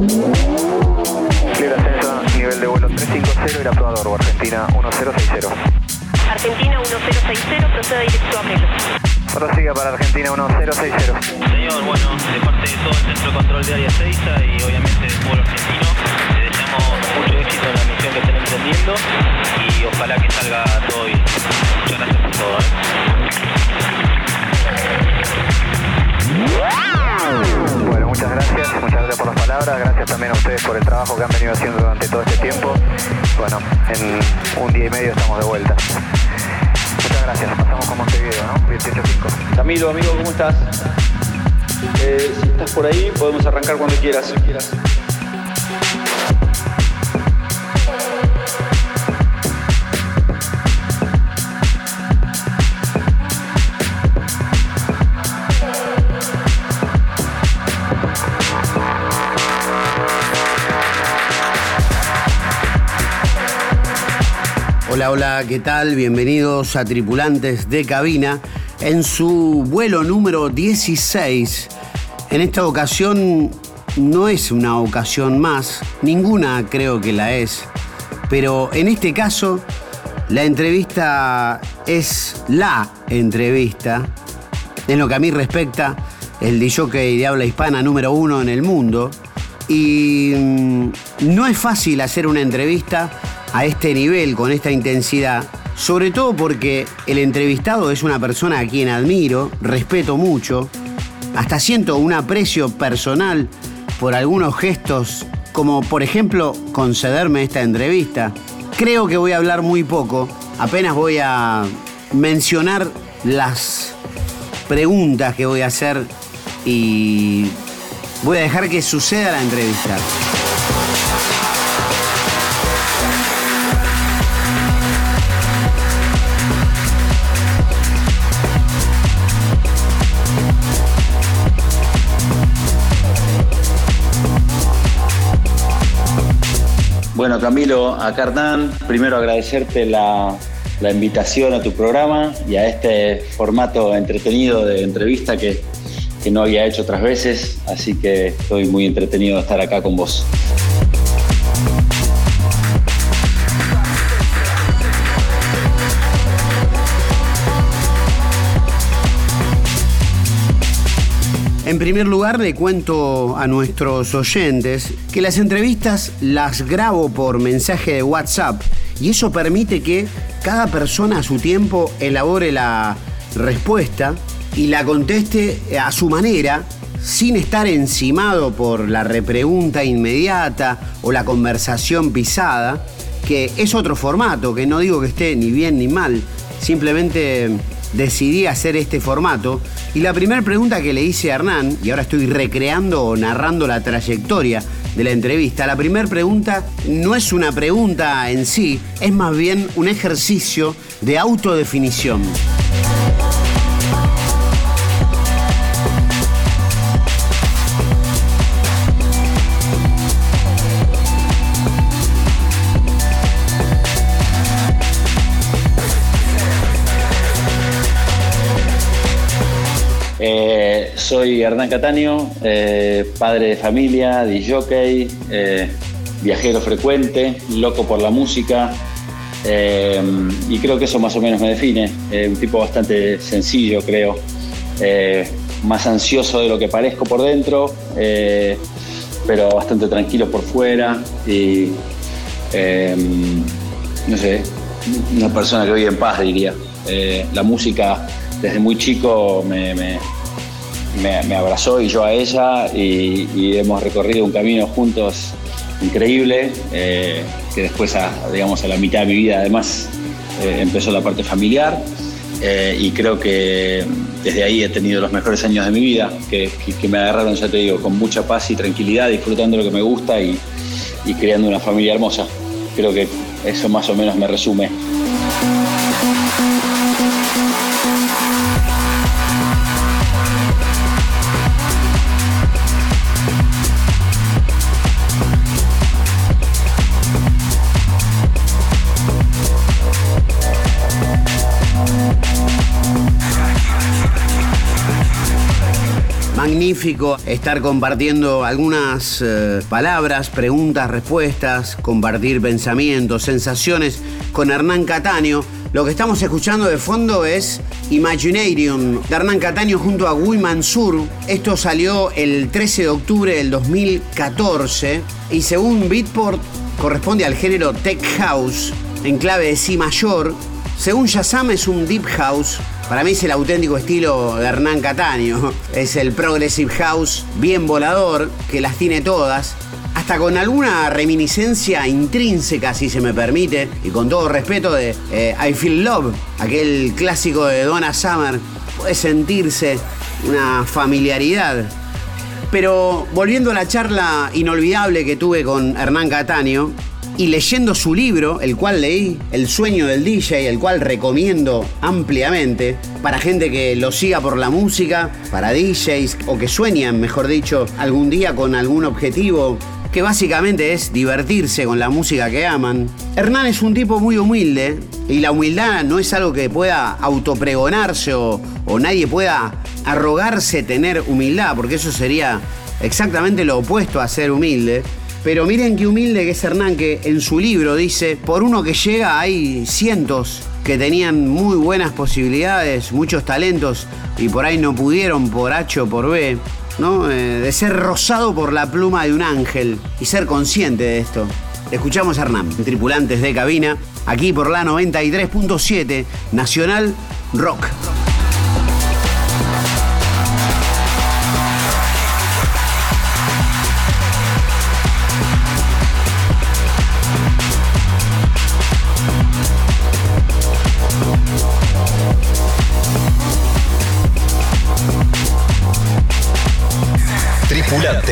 Libre ascenso, nivel de vuelo 350 y la probador, Argentina 1060. Argentina 1060, proceda directo a Melo. Prosiga para Argentina 1060. Señor, bueno, de parte de todo el Centro de Control de Área 6 y obviamente del pueblo argentino, le deseamos mucho éxito en la misión que estén emprendiendo y ojalá que salga todo bien. Muchas gracias por todo. ¿eh? Muchas gracias, muchas gracias por las palabras, gracias también a ustedes por el trabajo que han venido haciendo durante todo este tiempo. Bueno, en un día y medio estamos de vuelta. Muchas gracias, pasamos con Montevideo, ¿no? 18.5. Camilo, amigo, ¿cómo estás? Eh, si estás por ahí, podemos arrancar cuando quieras. Hola, hola, ¿qué tal? Bienvenidos a Tripulantes de Cabina en su vuelo número 16. En esta ocasión no es una ocasión más, ninguna creo que la es, pero en este caso la entrevista es la entrevista, en lo que a mí respecta, el DJ de habla hispana número uno en el mundo. Y mm, no es fácil hacer una entrevista a este nivel, con esta intensidad, sobre todo porque el entrevistado es una persona a quien admiro, respeto mucho, hasta siento un aprecio personal por algunos gestos, como por ejemplo concederme esta entrevista. Creo que voy a hablar muy poco, apenas voy a mencionar las preguntas que voy a hacer y voy a dejar que suceda la entrevista. Bueno, Camilo, acá Hernán, primero agradecerte la, la invitación a tu programa y a este formato entretenido de entrevista que, que no había hecho otras veces, así que estoy muy entretenido de estar acá con vos. Primer lugar, le cuento a nuestros oyentes que las entrevistas las grabo por mensaje de WhatsApp y eso permite que cada persona a su tiempo elabore la respuesta y la conteste a su manera sin estar encimado por la repregunta inmediata o la conversación pisada, que es otro formato, que no digo que esté ni bien ni mal, simplemente decidí hacer este formato y la primera pregunta que le hice a Hernán, y ahora estoy recreando o narrando la trayectoria de la entrevista, la primera pregunta no es una pregunta en sí, es más bien un ejercicio de autodefinición. Soy Hernán Cataño, eh, padre de familia, DJ, eh, viajero frecuente, loco por la música eh, y creo que eso más o menos me define. Un tipo bastante sencillo, creo, Eh, más ansioso de lo que parezco por dentro, pero bastante tranquilo por fuera y no sé, una persona que vive en paz, diría. La música desde muy chico me- me- abrazó y yo a ella y, hemos recorrido un camino juntos increíble, eh, que después, a, digamos, a la mitad de mi vida además eh, empezó la parte familiar eh, y creo que desde ahí he tenido los mejores años de mi vida, que, que- que me agarraron, ya te digo, con mucha paz y tranquilidad, disfrutando lo que me gusta y creando una familia hermosa. Creo que eso más o menos me resume. Estar compartiendo algunas eh, palabras, preguntas, respuestas, compartir pensamientos, sensaciones con Hernán Cataño. Lo que estamos escuchando de fondo es Imaginarium de Hernán Cataño junto a Guy Mansur. Esto salió el 13 de octubre del 2014 y según Beatport corresponde al género Tech House en clave de Si mayor. Según Shazam es un Deep House para mí es el auténtico estilo de Hernán Cataño. Es el Progressive House bien volador, que las tiene todas. Hasta con alguna reminiscencia intrínseca, si se me permite, y con todo respeto de eh, I Feel Love, aquel clásico de Donna Summer, puede sentirse una familiaridad. Pero volviendo a la charla inolvidable que tuve con Hernán Cataño, y leyendo su libro, el cual leí, El sueño del DJ, el cual recomiendo ampliamente para gente que lo siga por la música, para DJs o que sueñan, mejor dicho, algún día con algún objetivo que básicamente es divertirse con la música que aman. Hernán es un tipo muy humilde y la humildad no es algo que pueda autopregonarse o, o nadie pueda arrogarse tener humildad, porque eso sería exactamente lo opuesto a ser humilde. Pero miren qué humilde que es Hernán, que en su libro dice, por uno que llega hay cientos que tenían muy buenas posibilidades, muchos talentos, y por ahí no pudieron por H o por B, ¿no? Eh, de ser rozado por la pluma de un ángel y ser consciente de esto. Escuchamos a Hernán, tripulantes de cabina, aquí por la 93.7, Nacional Rock.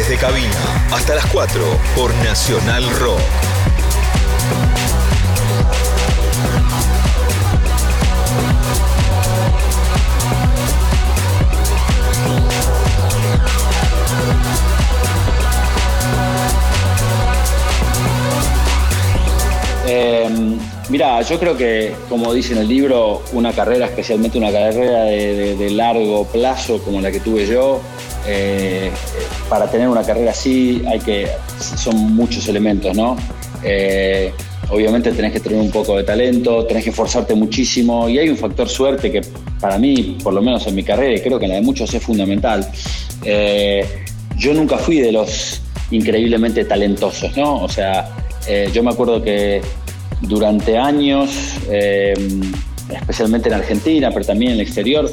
Tripulantes de cabina, hasta las 4 por Nacional Rock. Eh, mira, yo creo que, como dice en el libro, una carrera, especialmente una carrera de largo plazo como la que tuve yo, eh, para tener una carrera así hay que, son muchos elementos, ¿no? Eh, obviamente tenés que tener un poco de talento, tenés que esforzarte muchísimo y hay un factor suerte que para mí, por lo menos en mi carrera, y creo que en la de muchos es fundamental. Eh, yo nunca fui de los increíblemente talentosos, ¿no? O sea, eh, yo me acuerdo que durante años, especialmente en Argentina, pero también en el exterior,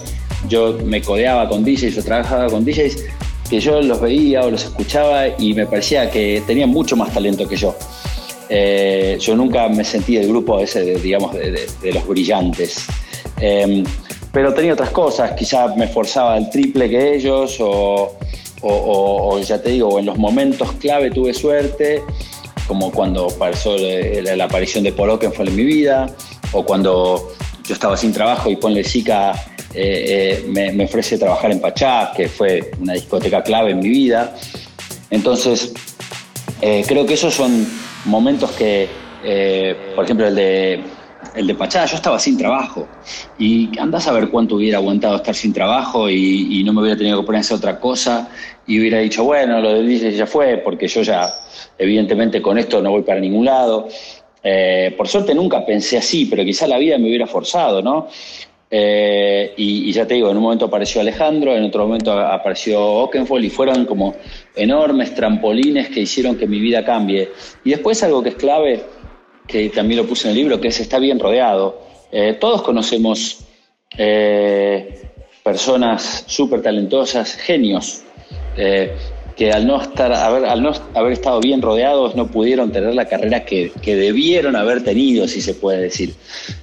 yo me codeaba con DJs, yo trabajaba con DJs que yo los veía o los escuchaba y me parecía que tenían mucho más talento que yo. Eh, yo nunca me sentí del grupo ese, de, digamos, de, los brillantes. Eh, pero tenía otras cosas, quizás me esforzaba el triple que ellos o, o- ya te digo, en los momentos clave tuve suerte, como cuando pasó la, la aparición de Paul Oakenfold en mi vida, o cuando yo estaba sin trabajo y Ponle Sica eh, eh, me, ofrece trabajar en Pachá, que fue una discoteca clave en mi vida. Entonces, eh, creo que esos son momentos que, por ejemplo, el de, el de Pachá, yo estaba sin trabajo y andás a ver cuánto hubiera aguantado estar sin trabajo y, no me hubiera tenido que poner a hacer otra cosa y hubiera dicho, bueno, lo del DJ ya fue, porque yo ya, evidentemente, con esto no voy para ningún lado. Eh, por suerte nunca pensé así, pero quizá la vida me hubiera forzado, ¿no? Eh, y, ya te digo, en un momento apareció Alejandro, en otro momento apareció Oakenfold y fueron como enormes trampolines que hicieron que mi vida cambie. Y después algo que es clave, que también lo puse en el libro, que es estar bien rodeado. Eh, todos conocemos personas súper talentosas, genios, que al no, estar, haber, al no haber estado bien rodeados no pudieron tener la carrera que, que debieron haber tenido, si se puede decir.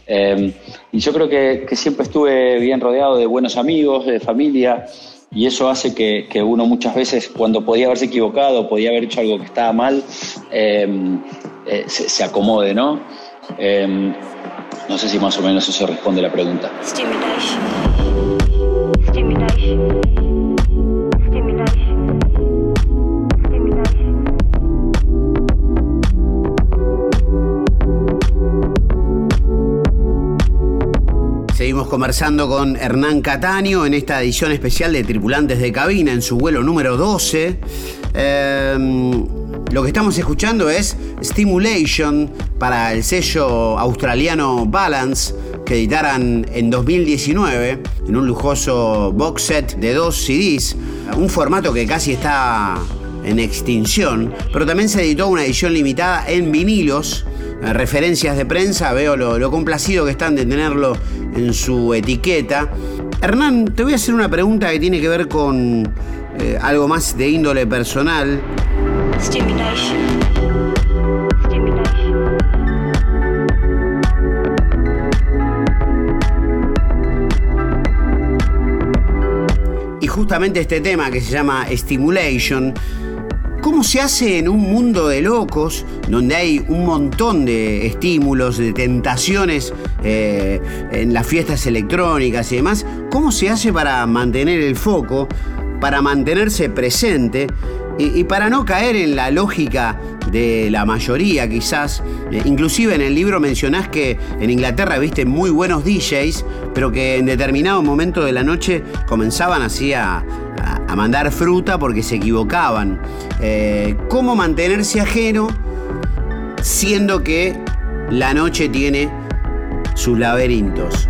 Eh, y yo creo que, que siempre estuve bien rodeado de buenos amigos, de familia, y eso hace que, que uno muchas veces, cuando podía haberse equivocado, podía haber hecho algo que estaba mal, eh, eh, se, se acomode, ¿no? Eh, no sé si más o menos eso responde a la pregunta. Stimulation. Stimulation. Seguimos conversando con Hernán Cataño en esta edición especial de Tripulantes de Cabina en su vuelo número 12. Em, lo que estamos escuchando es Stimulation para el sello australiano Balance que editaran en 2019 en un lujoso box set de dos CDs, un formato que casi está en extinción, pero también se editó una edición limitada en vinilos referencias de prensa, veo lo, complacido que están de tenerlo en su etiqueta. Hernán, te voy a hacer una pregunta que tiene que ver con eh, algo más de índole personal. Y justamente este tema que se llama Stimulation ¿Cómo se hace en un mundo de locos, donde hay un montón de estímulos, de tentaciones eh, en las fiestas electrónicas y demás? ¿Cómo se hace para mantener el foco, para mantenerse presente y, para no caer en la lógica de la mayoría quizás? Eh, inclusive en el libro mencionás que en Inglaterra viste muy buenos DJs, pero que en determinado momento de la noche comenzaban así a a mandar fruta porque se equivocaban. Eh, ¿Cómo mantenerse ajeno siendo que la noche tiene sus laberintos?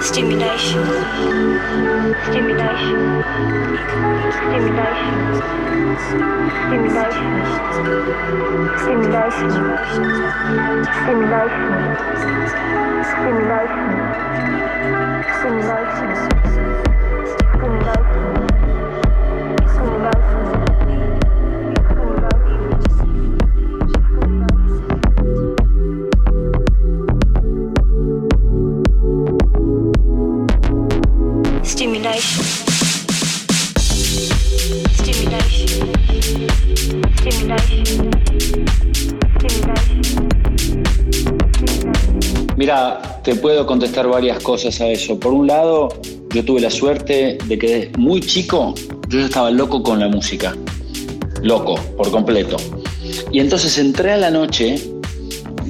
Stimulation. Stimulation. Stimulation. Stimulation. Stimulation. Stimulation simulation, simulation. Te puedo contestar varias cosas a eso. Por un lado, yo tuve la suerte de que desde muy chico yo estaba loco con la música. Loco, por completo. Y entonces entré a la noche,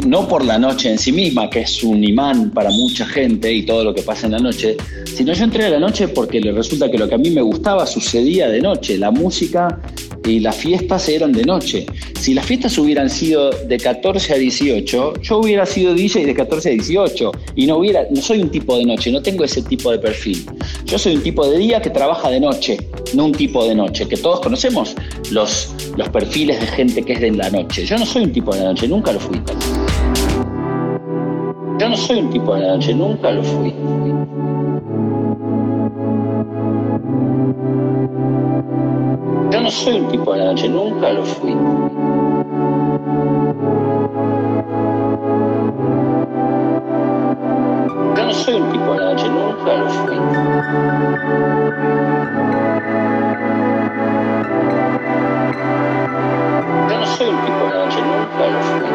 no por la noche en sí misma, que es un imán para mucha gente y todo lo que pasa en la noche, sino yo entré a la noche porque resulta que lo que a mí me gustaba sucedía de noche. La música y las fiestas eran de noche. Si las fiestas hubieran sido de 14 a 18, yo hubiera sido DJ de 14 a 18 y no hubiera, no soy un tipo de noche, no tengo ese tipo de perfil. Yo soy un tipo de día que trabaja de noche, no un tipo de noche, que todos conocemos los, los perfiles de gente que es de la noche. Yo no soy un tipo de noche, nunca lo fui. Yo no soy un tipo de noche, nunca lo fui. Soy un tipo de la noche, nunca lo fui. Yo no soy un tipo de la noche, nunca lo fui. Yo no soy tipo de la noche, nunca lo fui.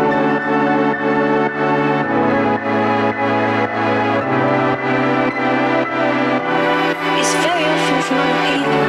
It's very often other people.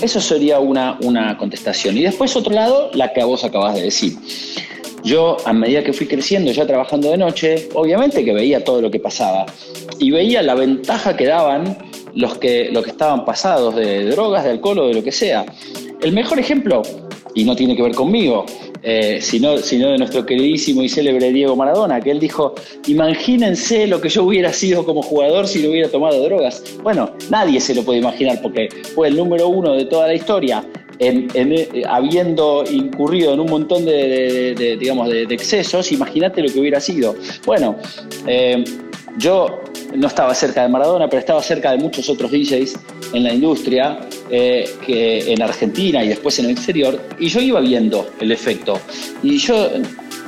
Eso sería una, una contestación. Y después, otro lado, la que a vos acabas de decir. Yo, a medida que fui creciendo, ya trabajando de noche, obviamente que veía todo lo que pasaba y veía la ventaja que daban los que, los que estaban pasados de drogas, de alcohol o de lo que sea. El mejor ejemplo, y no tiene que ver conmigo, eh, sino, sino de nuestro queridísimo y célebre Diego Maradona, que él dijo, imagínense lo que yo hubiera sido como jugador si no hubiera tomado drogas. Bueno, nadie se lo puede imaginar porque fue el número uno de toda la historia, eh, habiendo incurrido en un montón de, digamos, de, excesos, imagínate lo que hubiera sido. Bueno, eh, yo no estaba cerca de Maradona, pero estaba cerca de muchos otros DJs en la industria, eh, que en Argentina y después en el exterior, y yo iba viendo el efecto. Y yo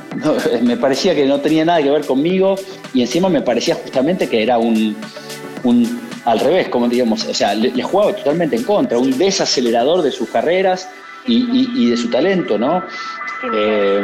me parecía que no tenía nada que ver conmigo, y encima me parecía justamente que era un, al revés, como digamos, o sea, le, jugaba totalmente en contra, un desacelerador de sus carreras y, de su talento, ¿no? Eh.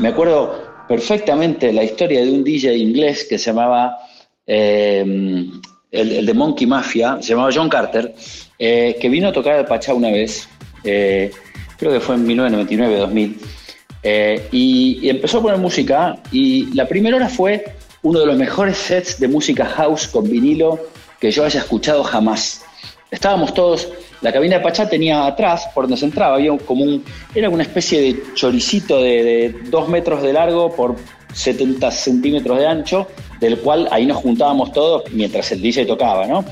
Me acuerdo perfectamente la historia de un DJ inglés que se llamaba eh, el, de Monkey Mafia, se llamaba John Carter, eh, que vino a tocar el Pachá una vez, eh, creo que fue en 1999-2000, eh, y, empezó a poner música y la primera hora fue uno de los mejores sets de música house con vinilo que yo haya escuchado jamás. Estábamos todos, la cabina de Pachá tenía atrás, por donde se entraba, había como un, era una especie de choricito de, de dos metros de largo por 70 centímetros de ancho, del cual ahí nos juntábamos todos mientras el DJ tocaba, ¿no?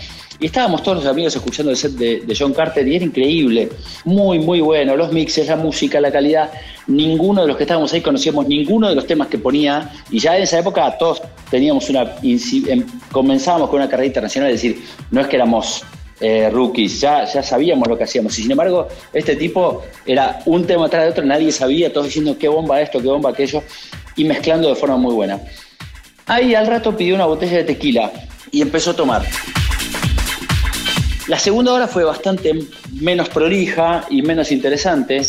Y estábamos todos los amigos escuchando el set de, John Carter y era increíble, muy, muy bueno, los mixes, la música, la calidad. Ninguno de los que estábamos ahí conocíamos ninguno de los temas que ponía y ya en esa época todos teníamos una, em, comenzábamos con una carrera internacional, es decir, no es que éramos eh, rookies, ya, ya sabíamos lo que hacíamos. Y sin embargo, este tipo era un tema tras de otro, nadie sabía, todos diciendo qué bomba esto, qué bomba aquello y mezclando de forma muy buena. Ahí al rato pidió una botella de tequila y empezó a tomar. La segunda hora fue bastante menos prolija y menos interesante.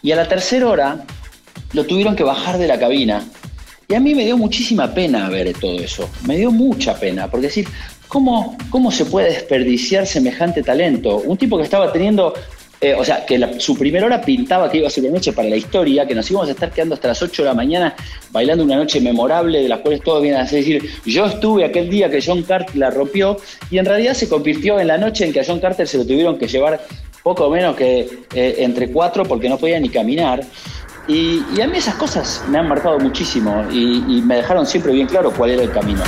Y a la tercera hora lo tuvieron que bajar de la cabina. Y a mí me dio muchísima pena ver todo eso. Me dio mucha pena. Porque decir, ¿cómo, cómo se puede desperdiciar semejante talento? Un tipo que estaba teniendo eh, o sea, que su primera hora pintaba que iba a ser una noche para la historia, que nos íbamos a estar quedando hasta las 8 de la mañana bailando una noche memorable de las cuales todos vienen a decir, yo estuve aquel día que John Carter la rompió, y en realidad se convirtió en la noche en que a John Carter se lo tuvieron que llevar poco menos que eh, entre cuatro porque no podía ni caminar. Y, a mí esas cosas me han marcado muchísimo y me dejaron siempre bien claro cuál era el camino.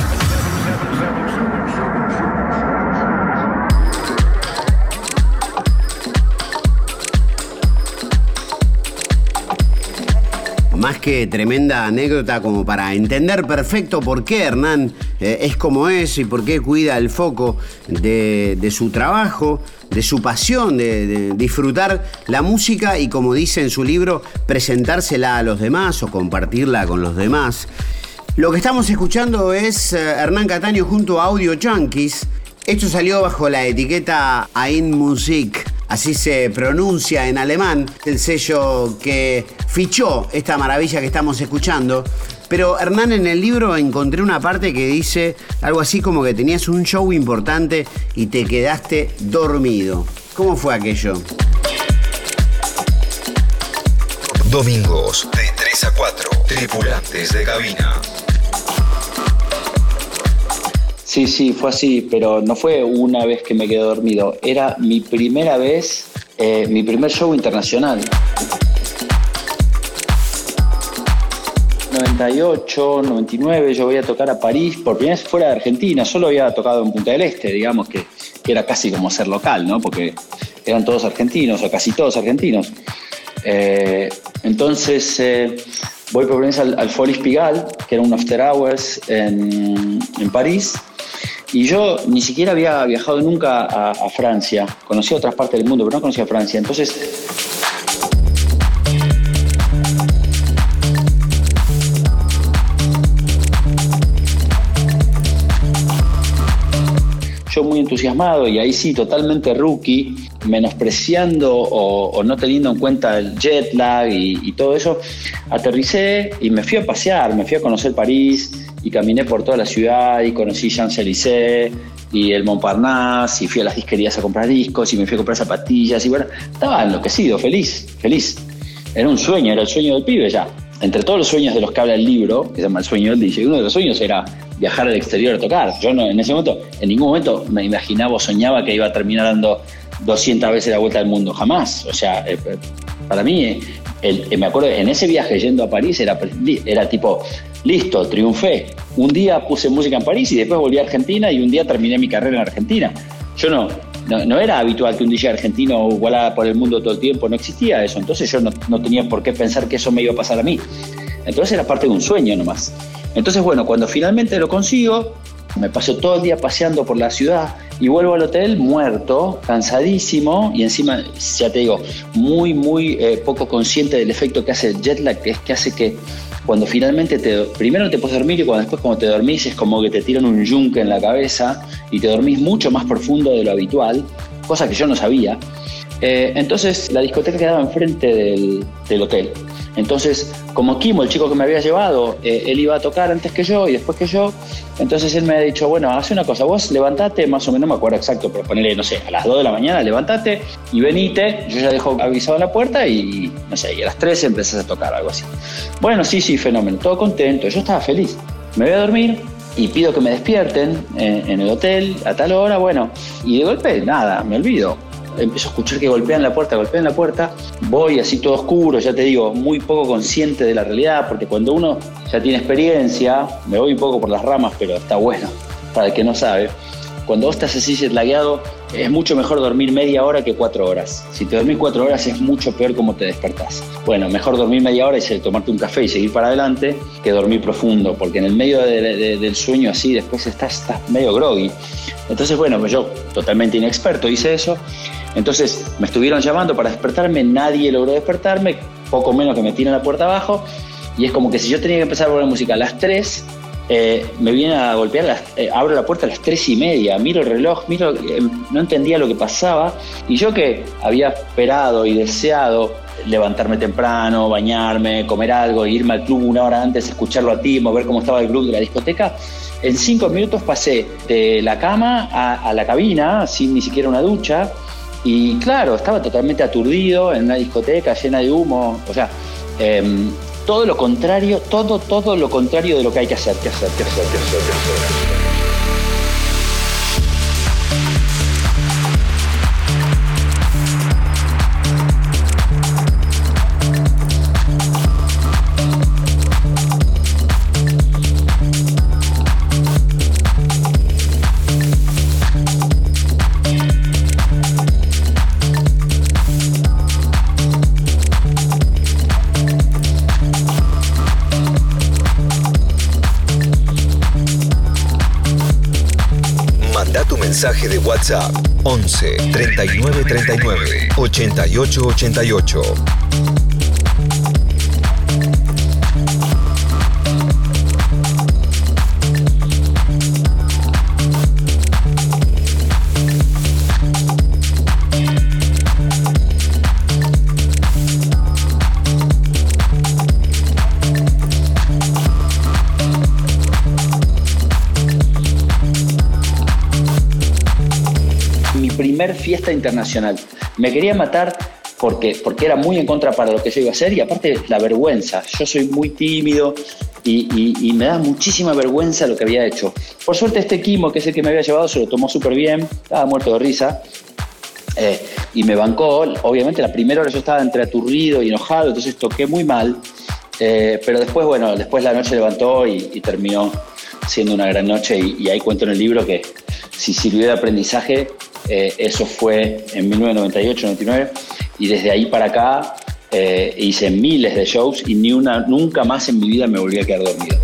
Más que tremenda anécdota como para entender perfecto por qué Hernán eh, es como es y por qué cuida el foco de, su trabajo, de su pasión, de, disfrutar la música y como dice en su libro, presentársela a los demás o compartirla con los demás. Lo que estamos escuchando es eh, Hernán Cataño junto a Audio Junkies. Esto salió bajo la etiqueta Ein Musik así se pronuncia en alemán, el sello que fichó esta maravilla que estamos escuchando. Pero Hernán, en el libro encontré una parte que dice algo así como que tenías un show importante y te quedaste dormido. ¿Cómo fue aquello? Domingos de 3 a 4, tripulantes de cabina. Sí, sí, fue así, pero no fue una vez que me quedé dormido, era mi primera vez, eh, mi primer show internacional. 98, 99, yo voy a tocar a París por primera vez fuera de Argentina, solo había tocado en Punta del Este, digamos que, era casi como ser local, ¿no? Porque eran todos argentinos o casi todos argentinos. Eh, entonces eh, voy por primera vez al, al Folies Pigalle, que era un after hours en, en París, y yo ni siquiera había viajado nunca a, Francia. Conocía otras partes del mundo, pero no conocía Francia. Entonces yo muy entusiasmado y ahí sí, totalmente rookie, menospreciando o, no teniendo en cuenta el jet lag y, y, todo eso, aterricé y me fui a pasear, me fui a conocer París y caminé por toda la ciudad y conocí Champs-Élysées y el Montparnasse y fui a las disquerías a comprar discos y me fui a comprar zapatillas y bueno, estaba enloquecido, feliz, feliz. Era un sueño, era el sueño del pibe ya. Entre todos los sueños de los que habla el libro, que se llama El sueño del DJ, uno de los sueños era viajar al exterior a tocar. Yo no, en ese momento, en ningún momento me imaginaba o soñaba que iba a terminar dando 200 veces la vuelta al mundo, jamás. O sea, eh, eh, para mí, eh, me acuerdo, en ese viaje yendo a París era, era tipo, listo, triunfé. Un día puse música en París y después volví a Argentina y un día terminé mi carrera en Argentina. Yo no, no, era habitual que un DJ argentino volara por el mundo todo el tiempo, no existía eso. Entonces yo no, no tenía por qué pensar que eso me iba a pasar a mí. Entonces era parte de un sueño nomás. Entonces, bueno, cuando finalmente lo consigo, me paso todo el día paseando por la ciudad y vuelvo al hotel muerto, cansadísimo y encima, ya te digo, muy, muy eh, poco consciente del efecto que hace el jet lag, que es que hace que cuando finalmente te, primero te puedes dormir y cuando después cuando te dormís es como que te tiran un yunque en la cabeza y te dormís mucho más profundo de lo habitual, cosa que yo no sabía. Eh, entonces la discoteca quedaba enfrente del, del hotel. Entonces, como Kimo, el chico que me había llevado, eh, él iba a tocar antes que yo y después que yo, entonces él me ha dicho, bueno, hace una cosa, vos levantate, más o menos, no me acuerdo exacto, pero ponele, no sé, a las 2 de la mañana, levantate y venite, yo ya dejo avisado en la puerta y, no sé, y a las 3 empezás a tocar, algo así. Bueno, sí, sí, fenómeno, todo contento, yo estaba feliz. Me voy a dormir, y pido que me despierten en, en, el hotel a tal hora, bueno, y de golpe, nada, me olvido empiezo a escuchar que golpean la puerta, golpean la puerta, voy así todo oscuro, ya te digo, muy poco consciente de la realidad, porque cuando uno ya tiene experiencia, me voy un poco por las ramas, pero está bueno, para el que no sabe, cuando vos estás así jetlagueado, es mucho mejor dormir media hora que cuatro horas. Si te dormís cuatro horas es mucho peor como te despertás. Bueno, mejor dormir media hora y tomarte un café y seguir para adelante que dormir profundo, porque en el medio del sueño así después estás, estás medio groggy. Entonces, bueno, yo, totalmente inexperto, hice eso entonces me estuvieron llamando para despertarme, nadie logró despertarme, poco menos que me tiran la puerta abajo. Y es como que si yo tenía que empezar a poner música a las 3, eh, me viene a golpear, eh, abro la puerta a las 3 y media, miro el reloj, miro, eh, no entendía lo que pasaba. Y yo que había esperado y deseado levantarme temprano, bañarme, comer algo, irme al club una hora antes, escucharlo a ti, ver cómo estaba el club de la discoteca, en cinco minutos pasé de la cama a la cabina sin ni siquiera una ducha y claro, estaba totalmente aturdido en una discoteca llena de humo. O sea, em, todo lo contrario, todo, todo lo contrario de lo que hay que hacer, que hacer, que hacer, que hacer, que hacer. Mensaje de WhatsApp 11 39 39 88 88. Fiesta internacional. Me quería matar porque, porque era muy en contra para lo que yo iba a hacer y aparte la vergüenza. Yo soy muy tímido y, me da muchísima vergüenza lo que había hecho. Por suerte este Kimo, que es el que me había llevado, se lo tomó súper bien, estaba muerto de risa. Eh, y me bancó, obviamente la primera hora yo estaba entre aturdido y enojado, entonces toqué muy mal, eh, pero después, bueno, después la noche levantó y, terminó siendo una gran noche y, y, ahí cuento en el libro que si sirvió de aprendizaje eh, eso fue en 1998-99 y desde ahí para acá eh, hice miles de shows y ni una, nunca más en mi vida me volví a quedar dormido.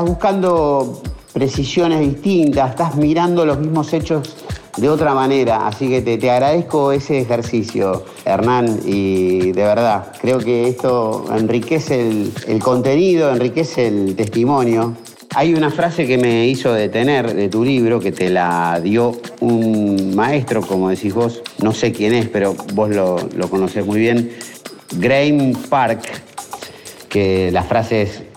Estás buscando precisiones distintas, estás mirando los mismos hechos de otra manera. Así que te, agradezco ese ejercicio, Hernán, y de verdad, creo que esto enriquece el, contenido, enriquece el testimonio. Hay una frase que me hizo detener de tu libro, que te la dio un maestro, como decís vos, no sé quién es, pero vos lo, lo conocés muy bien, Graham Park, que la frase es,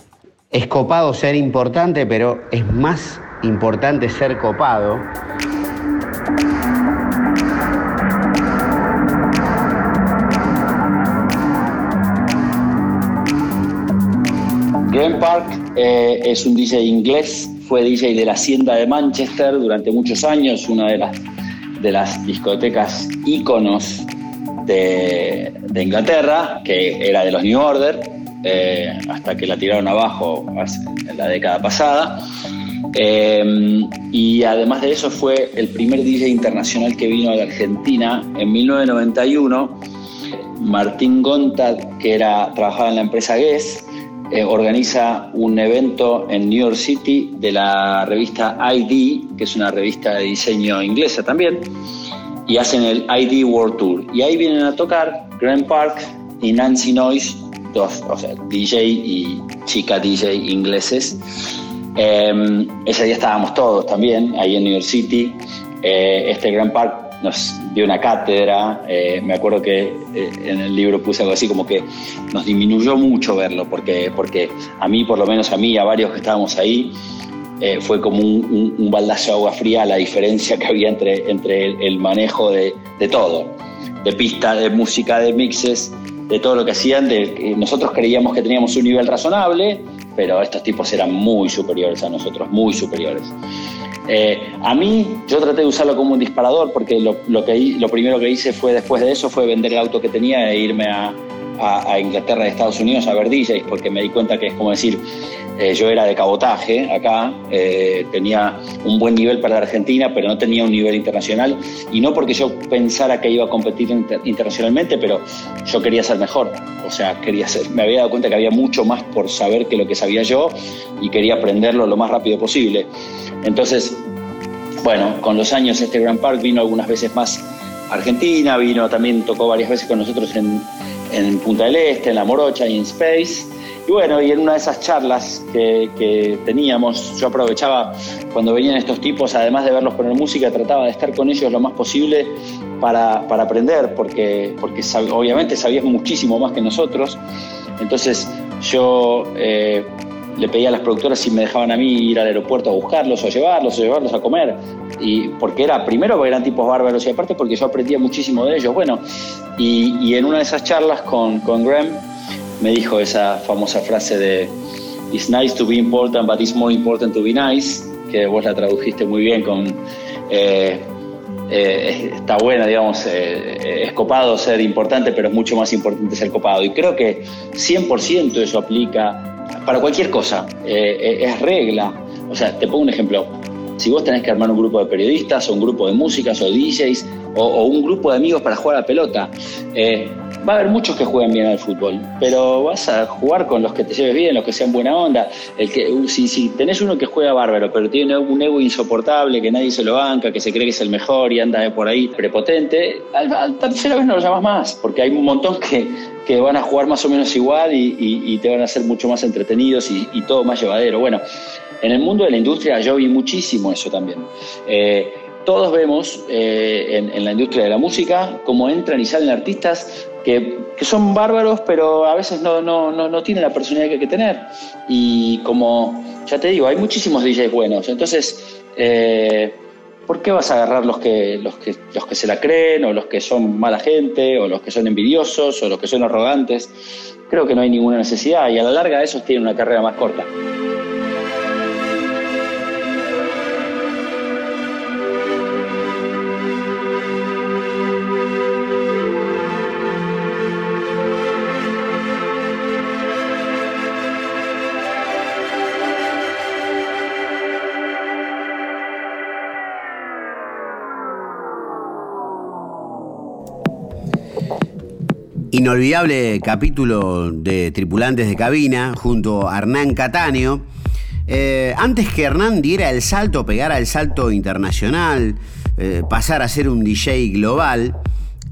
es copado ser importante, pero es más importante ser copado. Graham Park eh, es un DJ inglés, fue DJ de la Hacienda de Manchester durante muchos años, una de las, de las discotecas íconos de, Inglaterra, que era de los New Order, eh, hasta que la tiraron abajo en la década pasada. Eh, y además de eso fue el primer DJ internacional que vino a la Argentina en 1991. Martín Gontad, que era, trabajaba en la empresa Guess, eh, organiza un evento en New York City de la revista ID, que es una revista de diseño inglesa también, y hacen el ID World Tour. Y ahí vienen a tocar Grant Park y Nancy Noyes, dos, o sea, DJ y chica DJ ingleses. Em, ese día estábamos todos también, ahí en New York City. Eh, este Grand Park nos dio una cátedra, eh, me acuerdo que eh, en el libro puse algo así como que nos disminuyó mucho verlo, porque, porque a mí, por lo menos a mí, a varios que estábamos ahí, eh, fue como un, un, baldazo de agua fría la diferencia que había entre, entre el, manejo de, de, todo, de pista, de música, de mixes, de todo lo que hacían. De, nosotros creíamos que teníamos un nivel razonable, pero estos tipos eran muy superiores a nosotros, muy superiores. Eh, a mí, yo traté de usarlo como un disparador porque lo, que, lo primero que hice fue después de eso fue vender el auto que tenía e irme a, a, Inglaterra y Estados Unidos a ver DJs porque me di cuenta que es como decir, eh, yo era de cabotaje acá, eh, tenía un buen nivel para la Argentina, pero no tenía un nivel internacional y no porque yo pensara que iba a competir internacionalmente, pero yo quería ser mejor, o sea, quería ser, me había dado cuenta que había mucho más por saber que lo que sabía yo y quería aprenderlo lo más rápido posible. Entonces, bueno, con los años este Grand Park vino algunas veces más a Argentina, vino también, tocó varias veces con nosotros en, en Punta del Este, en La Morocha y en Space. Y bueno, y en una de esas charlas que, teníamos, yo aprovechaba cuando venían estos tipos, además de verlos poner música, trataba de estar con ellos lo más posible para, para aprender, porque, porque obviamente sabían muchísimo más que nosotros. Entonces yo eh, le pedía a las productoras si me dejaban a mí ir al aeropuerto a buscarlos o llevarlos o llevarlos a comer. Y porque era, primero porque eran tipos bárbaros y aparte porque yo aprendía muchísimo de ellos. Bueno, y, y en una de esas charlas con, con Graham me dijo esa famosa frase de It's nice to be important, but it's more important to be nice, que vos la tradujiste muy bien con... Eh, eh, está buena, digamos, eh, es copado ser importante, pero es mucho más importante ser copado. Y creo que 100% eso aplica para cualquier cosa, eh, eh, es regla. O sea, te pongo un ejemplo. Si vos tenés que armar un grupo de periodistas, o un grupo de músicas, o DJs, o, un grupo de amigos para jugar a pelota, eh, va a haber muchos que jueguen bien al fútbol, pero vas a jugar con los que te lleves bien, los que sean buena onda. El que, uh, si, si tenés uno que juega bárbaro, pero tiene un ego insoportable, que nadie se lo banca, que se cree que es el mejor y anda por ahí prepotente, al, tercera vez no lo llamas más, porque hay un montón que, que van a jugar más o menos igual y, te van a hacer mucho más entretenidos y, todo más llevadero. Bueno, en el mundo de la industria yo vi muchísimo eso también. Eh, todos vemos eh, en, la industria de la música cómo entran y salen artistas que, son bárbaros, pero a veces no, no, no, tienen la personalidad que hay que tener. Y como ya te digo, hay muchísimos DJs buenos. Entonces, eh, ¿por qué vas a agarrar los que, los, que, los que se la creen, o los que son mala gente, o los que son envidiosos, o los que son arrogantes? Creo que no hay ninguna necesidad y a la larga esos tienen una carrera más corta. Inolvidable capítulo de Tripulantes de Cabina junto a Hernán Cataño. Eh, antes que Hernán diera el salto, pegara el salto internacional, eh, pasar a ser un DJ global,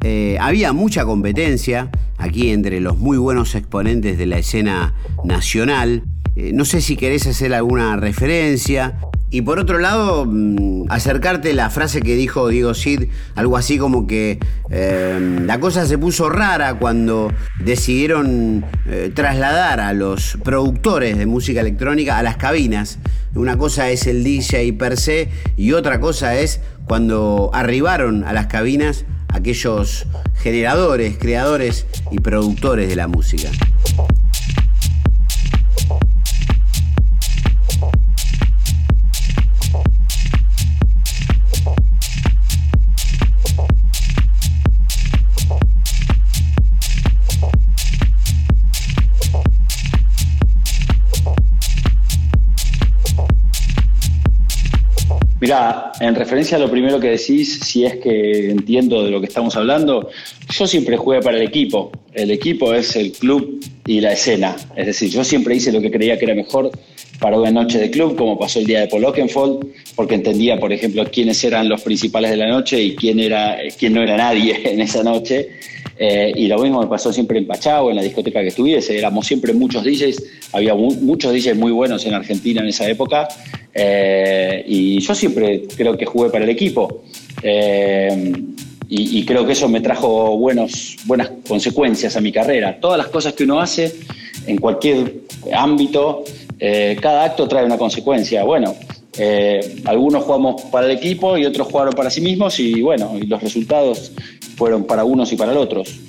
eh, había mucha competencia aquí entre los muy buenos exponentes de la escena nacional. no sé si querés hacer alguna referencia. Y por otro lado, mm, acercarte la frase que dijo Diego Cid, algo así como que em, la cosa se puso rara cuando decidieron eh, trasladar a los productores de música electrónica a las cabinas. Una cosa es el DJ per se y otra cosa es cuando arribaron a las cabinas aquellos generadores, creadores y productores de la música. Mira, en referencia a lo primero que decís, si es que entiendo de lo que estamos hablando, yo siempre jugué para el equipo. El equipo es el club y la escena. Es decir, yo siempre hice lo que creía que era mejor para una noche de club, como pasó el día de Paul porque entendía, por ejemplo, quiénes eran los principales de la noche y quién, era, quién no era nadie en esa noche. Eh, y lo mismo me pasó siempre en Pachao, en la discoteca que estuviese. Éramos siempre muchos DJs, había muchos DJs muy buenos en Argentina en esa época. Eh, y yo siempre creo que jugué para el equipo. Eh, y, creo que eso me trajo buenos, buenas consecuencias a mi carrera. Todas las cosas que uno hace en cualquier ámbito, cada acto trae una consecuencia. Bueno, algunos jugamos para el equipo y otros jugaron para sí mismos y bueno, y los resultados fueron para unos y para los otros.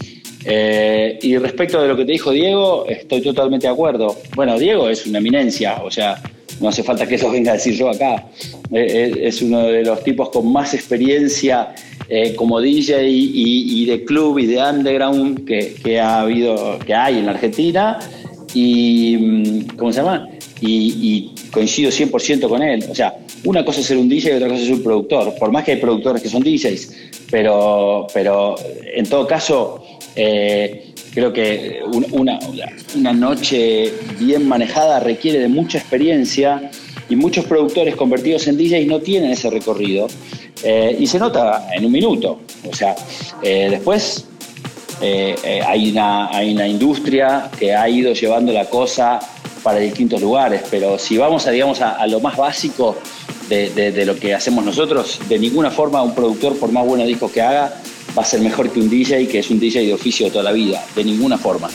y respecto de lo que te dijo Diego, estoy totalmente de acuerdo. Bueno, Diego es una eminencia, o sea, no hace falta que eso venga a decir yo acá. Eh, eh, es uno de los tipos con más experiencia eh, como DJ y, de club y de underground que, ha habido, que hay en la Argentina. Y, mm, ¿cómo se llama? Y, coincido 100% con él. O sea, una cosa es ser un DJ y otra cosa es ser un productor. Por más que hay productores que son DJs, pero, pero en todo caso, Creo que una, una noche bien manejada requiere de mucha experiencia y muchos productores convertidos en DJs no tienen ese recorrido. Eh, y se nota en un minuto. O sea, eh, después eh, hay, una, hay una industria que ha ido llevando la cosa para distintos lugares, pero si vamos a, digamos, a, lo más básico de, de, lo que hacemos nosotros, de ninguna forma un productor, por más buenos discos que haga, va a ser mejor que un DJ que es un DJ de oficio toda la vida, de ninguna forma.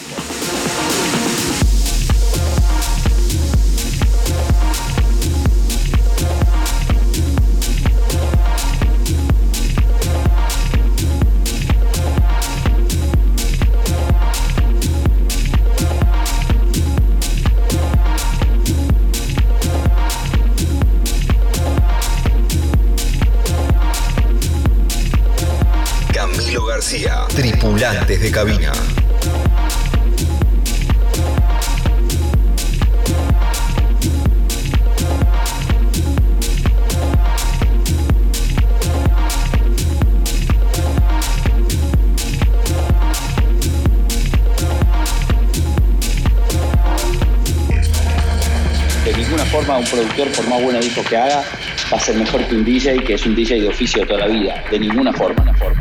Ser mejor que un DJ que es un DJ de oficio toda la vida. De ninguna forma, una forma.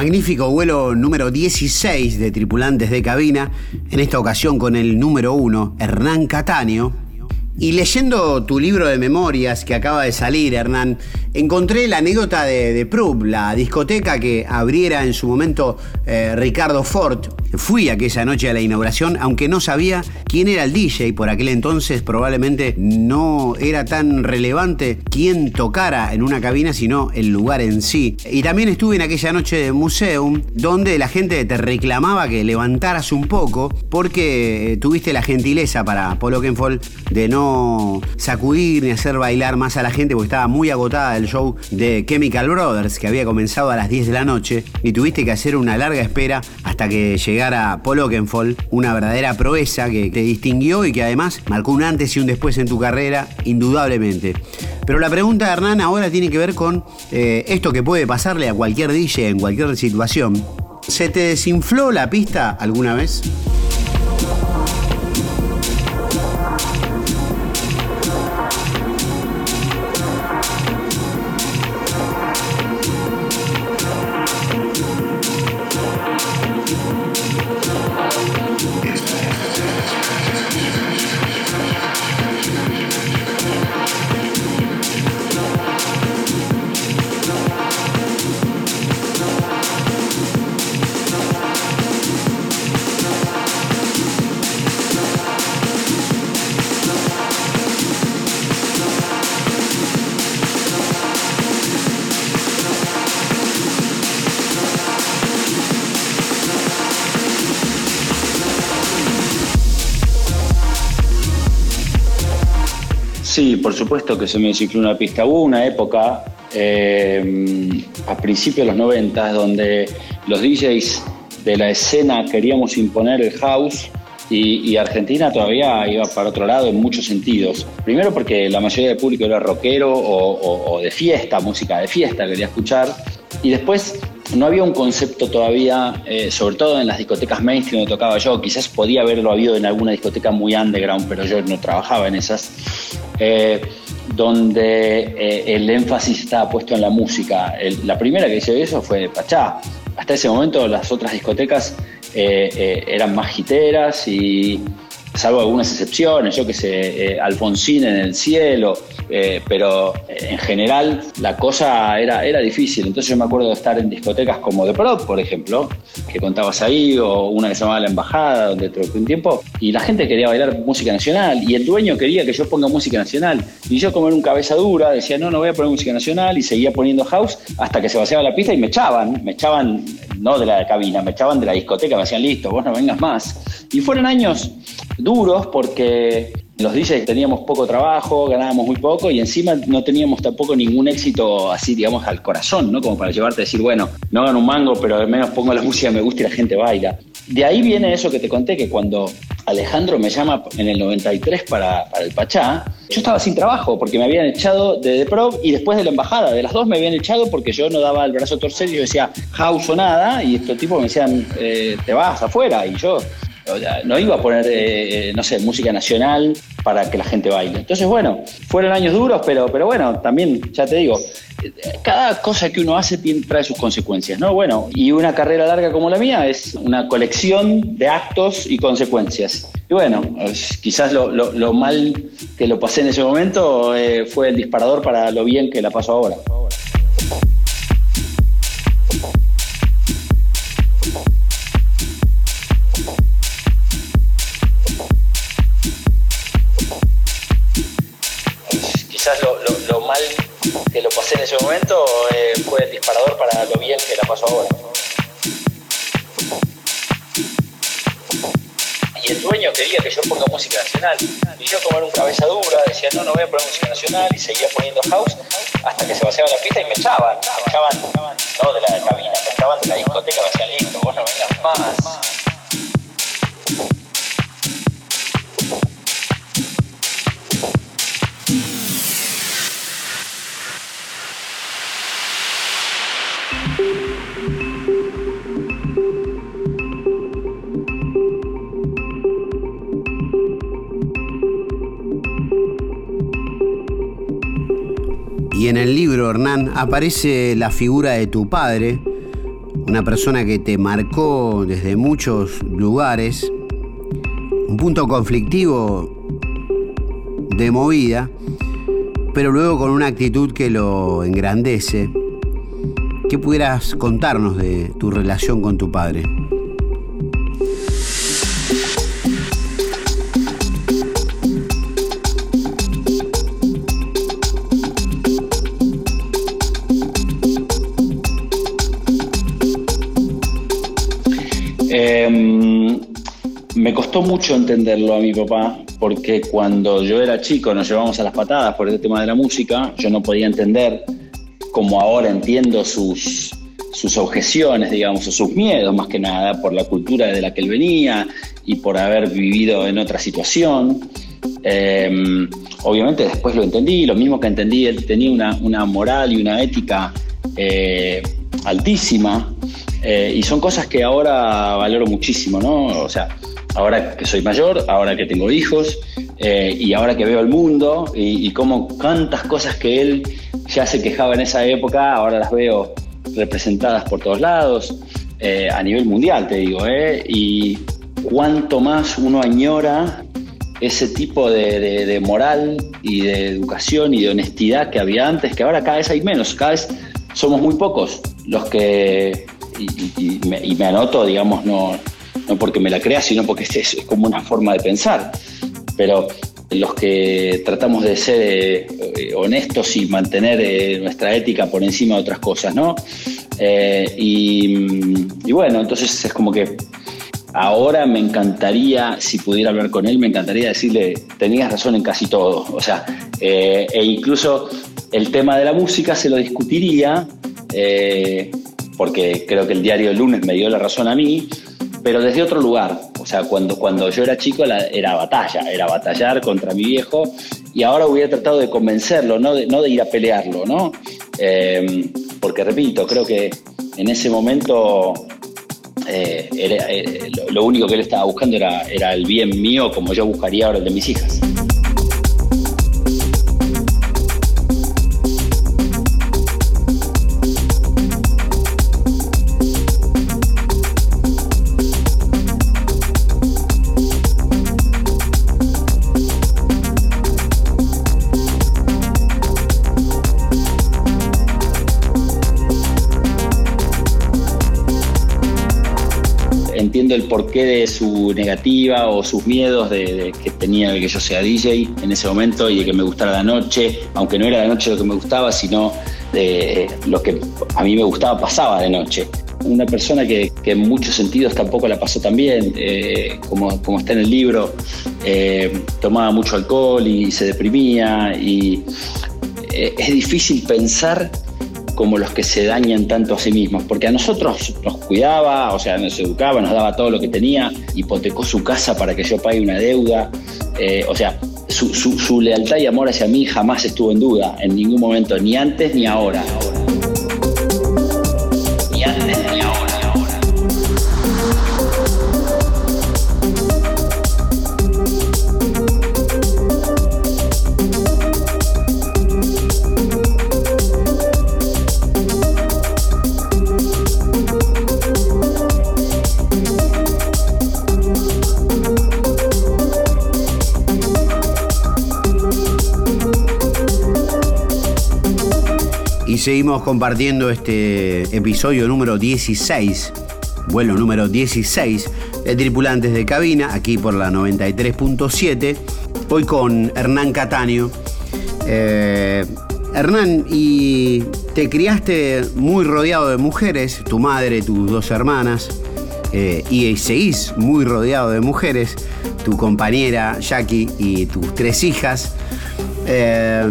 Magnífico vuelo número 16 de tripulantes de cabina, en esta ocasión con el número 1, Hernán Cataño. Y leyendo tu libro de memorias que acaba de salir, Hernán, encontré la anécdota de, de la discoteca que abriera en su momento eh, Ricardo Ford Fui aquella noche a la inauguración, aunque no sabía quién era el DJ. Por aquel entonces probablemente no era tan relevante quién tocara en una cabina, sino el lugar en sí. Y también estuve en aquella noche de Museum, donde la gente te reclamaba que levantaras un poco, porque eh, tuviste la gentileza para Polo Kenfol de no sacudir ni hacer bailar más a la gente, porque estaba muy agotada el show de Chemical Brothers, que había comenzado a las 10 de la noche, y tuviste que hacer una larga espera hasta que llegara Paul Oakenfold, una verdadera proeza que te distinguió y que además marcó un antes y un después en tu carrera, indudablemente. Pero la pregunta de Hernán ahora tiene que ver con eh, esto que puede pasarle a cualquier DJ en cualquier situación. ¿Se te desinfló la pista alguna vez? Supuesto que se me desinfló una pista. Hubo una época, eh, a principios de los 90, donde los DJs de la escena queríamos imponer el house y, Argentina todavía iba para otro lado en muchos sentidos. Primero porque la mayoría del público era rockero o, de fiesta, música de fiesta quería escuchar. Y después no había un concepto todavía, eh, sobre todo en las discotecas mainstream donde tocaba yo, quizás podía haberlo habido en alguna discoteca muy underground, pero yo no trabajaba en esas, eh, donde eh, el énfasis estaba puesto en la música. la primera que hice eso fue Pachá. Hasta ese momento las otras discotecas eran más giteras y salvo algunas excepciones, yo que sé, eh, Alfonsín en el cielo, eh, pero en general la cosa era, era difícil. Entonces yo me acuerdo de estar en discotecas como The Prod, por ejemplo, que contabas ahí, o una que se llamaba La Embajada, donde troqué un tiempo, y la gente quería bailar música nacional, y el dueño quería que yo ponga música nacional. Y yo como era un cabeza dura, decía, no, no voy a poner música nacional, y seguía poniendo house hasta que se vaciaba la pista y me echaban, me echaban no de la cabina, me echaban de la discoteca, me decían, listo, vos no vengas más. Y fueron años duros porque los DJs teníamos poco trabajo, ganábamos muy poco y encima no teníamos tampoco ningún éxito así, digamos, al corazón, ¿no? Como para llevarte a decir, bueno, no gano un mango, pero al menos pongo la música me gusta y la gente baila. De ahí viene eso que te conté, que cuando Alejandro me llama en el 93 para, el Pachá, yo estaba sin trabajo porque me habían echado de The Pro y después de la embajada. De las dos me habían echado porque yo no daba el brazo torcer y yo decía house o nada y estos tipos me decían eh, te vas afuera y yo no iba a poner, eh, eh, no sé, música nacional para que la gente baile. Entonces, bueno, fueron años duros, pero, pero bueno, también, ya te digo, cada cosa que uno hace tiene, trae sus consecuencias, ¿no? Bueno, y una carrera larga como la mía es una colección de actos y consecuencias. Y bueno, quizás lo, mal que lo pasé en ese momento eh, fue el disparador para lo bien que la paso ahora. En ese momento eh, fue el disparador para lo bien que la pasó ahora. Y el dueño quería que yo ponga música nacional. Y yo como era un cabeza dura, decía, no, no voy a poner música nacional y seguía poniendo house hasta que se vaciaba la pista y me echaban. Me echaban, no de la cabina, me echaban de la discoteca, me decían, listo, vos no vengas más. En el libro, Hernán, aparece la figura de tu padre, una persona que te marcó desde muchos lugares, un punto conflictivo de movida, pero luego con una actitud que lo engrandece. ¿Qué pudieras contarnos de tu relación con tu padre? Costó mucho entenderlo a mi papá, porque cuando yo era chico nos llevábamos a las patadas por el tema de la música, yo no podía entender como ahora entiendo sus, sus objeciones, digamos, o sus miedos más que nada, por la cultura de la que él venía y por haber vivido en otra situación. Em, obviamente después lo entendí, lo mismo que entendí, él tenía una, moral y una ética eh, altísima, eh, y son cosas que ahora valoro muchísimo, ¿no? O sea, ahora que soy mayor, ahora que tengo hijos, eh, y ahora que veo el mundo, y, y cómo tantas cosas que él ya se quejaba en esa época, ahora las veo representadas por todos lados, a nivel mundial, te digo, y cuanto más uno añora ese tipo de, moral y de educación y de honestidad que había antes, que ahora cada vez hay menos, cada vez somos muy pocos los que, y, me, anoto, digamos, no, no porque me la crea, sino porque es, como una forma de pensar, pero los que tratamos de ser eh, honestos y mantener eh, nuestra ética por encima de otras cosas, ¿no? Eh, y bueno, entonces es como que Ahora me encantaría, si pudiera hablar con él, me encantaría decirle, tenías razón en casi todo. O sea, e incluso el tema de la música se lo discutiría, porque creo que el diario el lunes me dio la razón a mí, pero desde otro lugar. O sea, cuando, cuando yo era chico era batalla, era batallar contra mi viejo y ahora hubiera tratado de convencerlo, no de, no de ir a pelearlo, ¿no? Eh, porque repito, creo que en ese momento eh, eh, lo único que él estaba buscando era, era el bien mío como yo buscaría ahora el de mis hijas. Porqué de su negativa o sus miedos de, que tenía de que yo sea DJ en ese momento y de que me gustara la noche, aunque no era la noche lo que me gustaba, sino de lo que a mí me gustaba pasaba de noche. Una persona que, en muchos sentidos tampoco la pasó tan bien, eh, como, como, está en el libro, eh, tomaba mucho alcohol y se deprimía y eh, es difícil pensar como los que se dañan tanto a sí mismos, porque a nosotros nos cuidaba, o sea, nos educaba, nos daba todo lo que tenía, hipotecó su casa para que yo pague una deuda, eh, o sea, su, su lealtad y amor hacia mí jamás estuvo en duda, en ningún momento, ni antes ni ahora. Seguimos compartiendo este episodio número 16, vuelo número 16 de Tripulantes de Cabina, aquí por la 93.7. Hoy con Hernán Cataño. Eh, Hernán, y te criaste muy rodeado de mujeres, tu madre, tus dos hermanas, eh, y seguís muy rodeado de mujeres, tu compañera Jackie y tus tres hijas. Eh,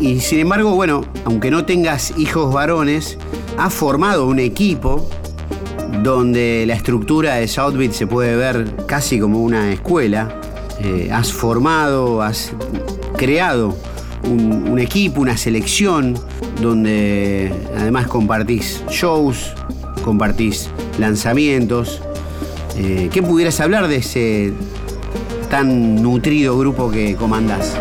y sin embargo, bueno, aunque no tengas hijos varones, has formado un equipo donde la estructura de Southbeat se puede ver casi como una escuela. Eh, has formado, has creado un, equipo, una selección, donde además compartís shows, compartís lanzamientos. Eh, ¿Qué pudieras hablar de ese tan nutrido grupo que comandás?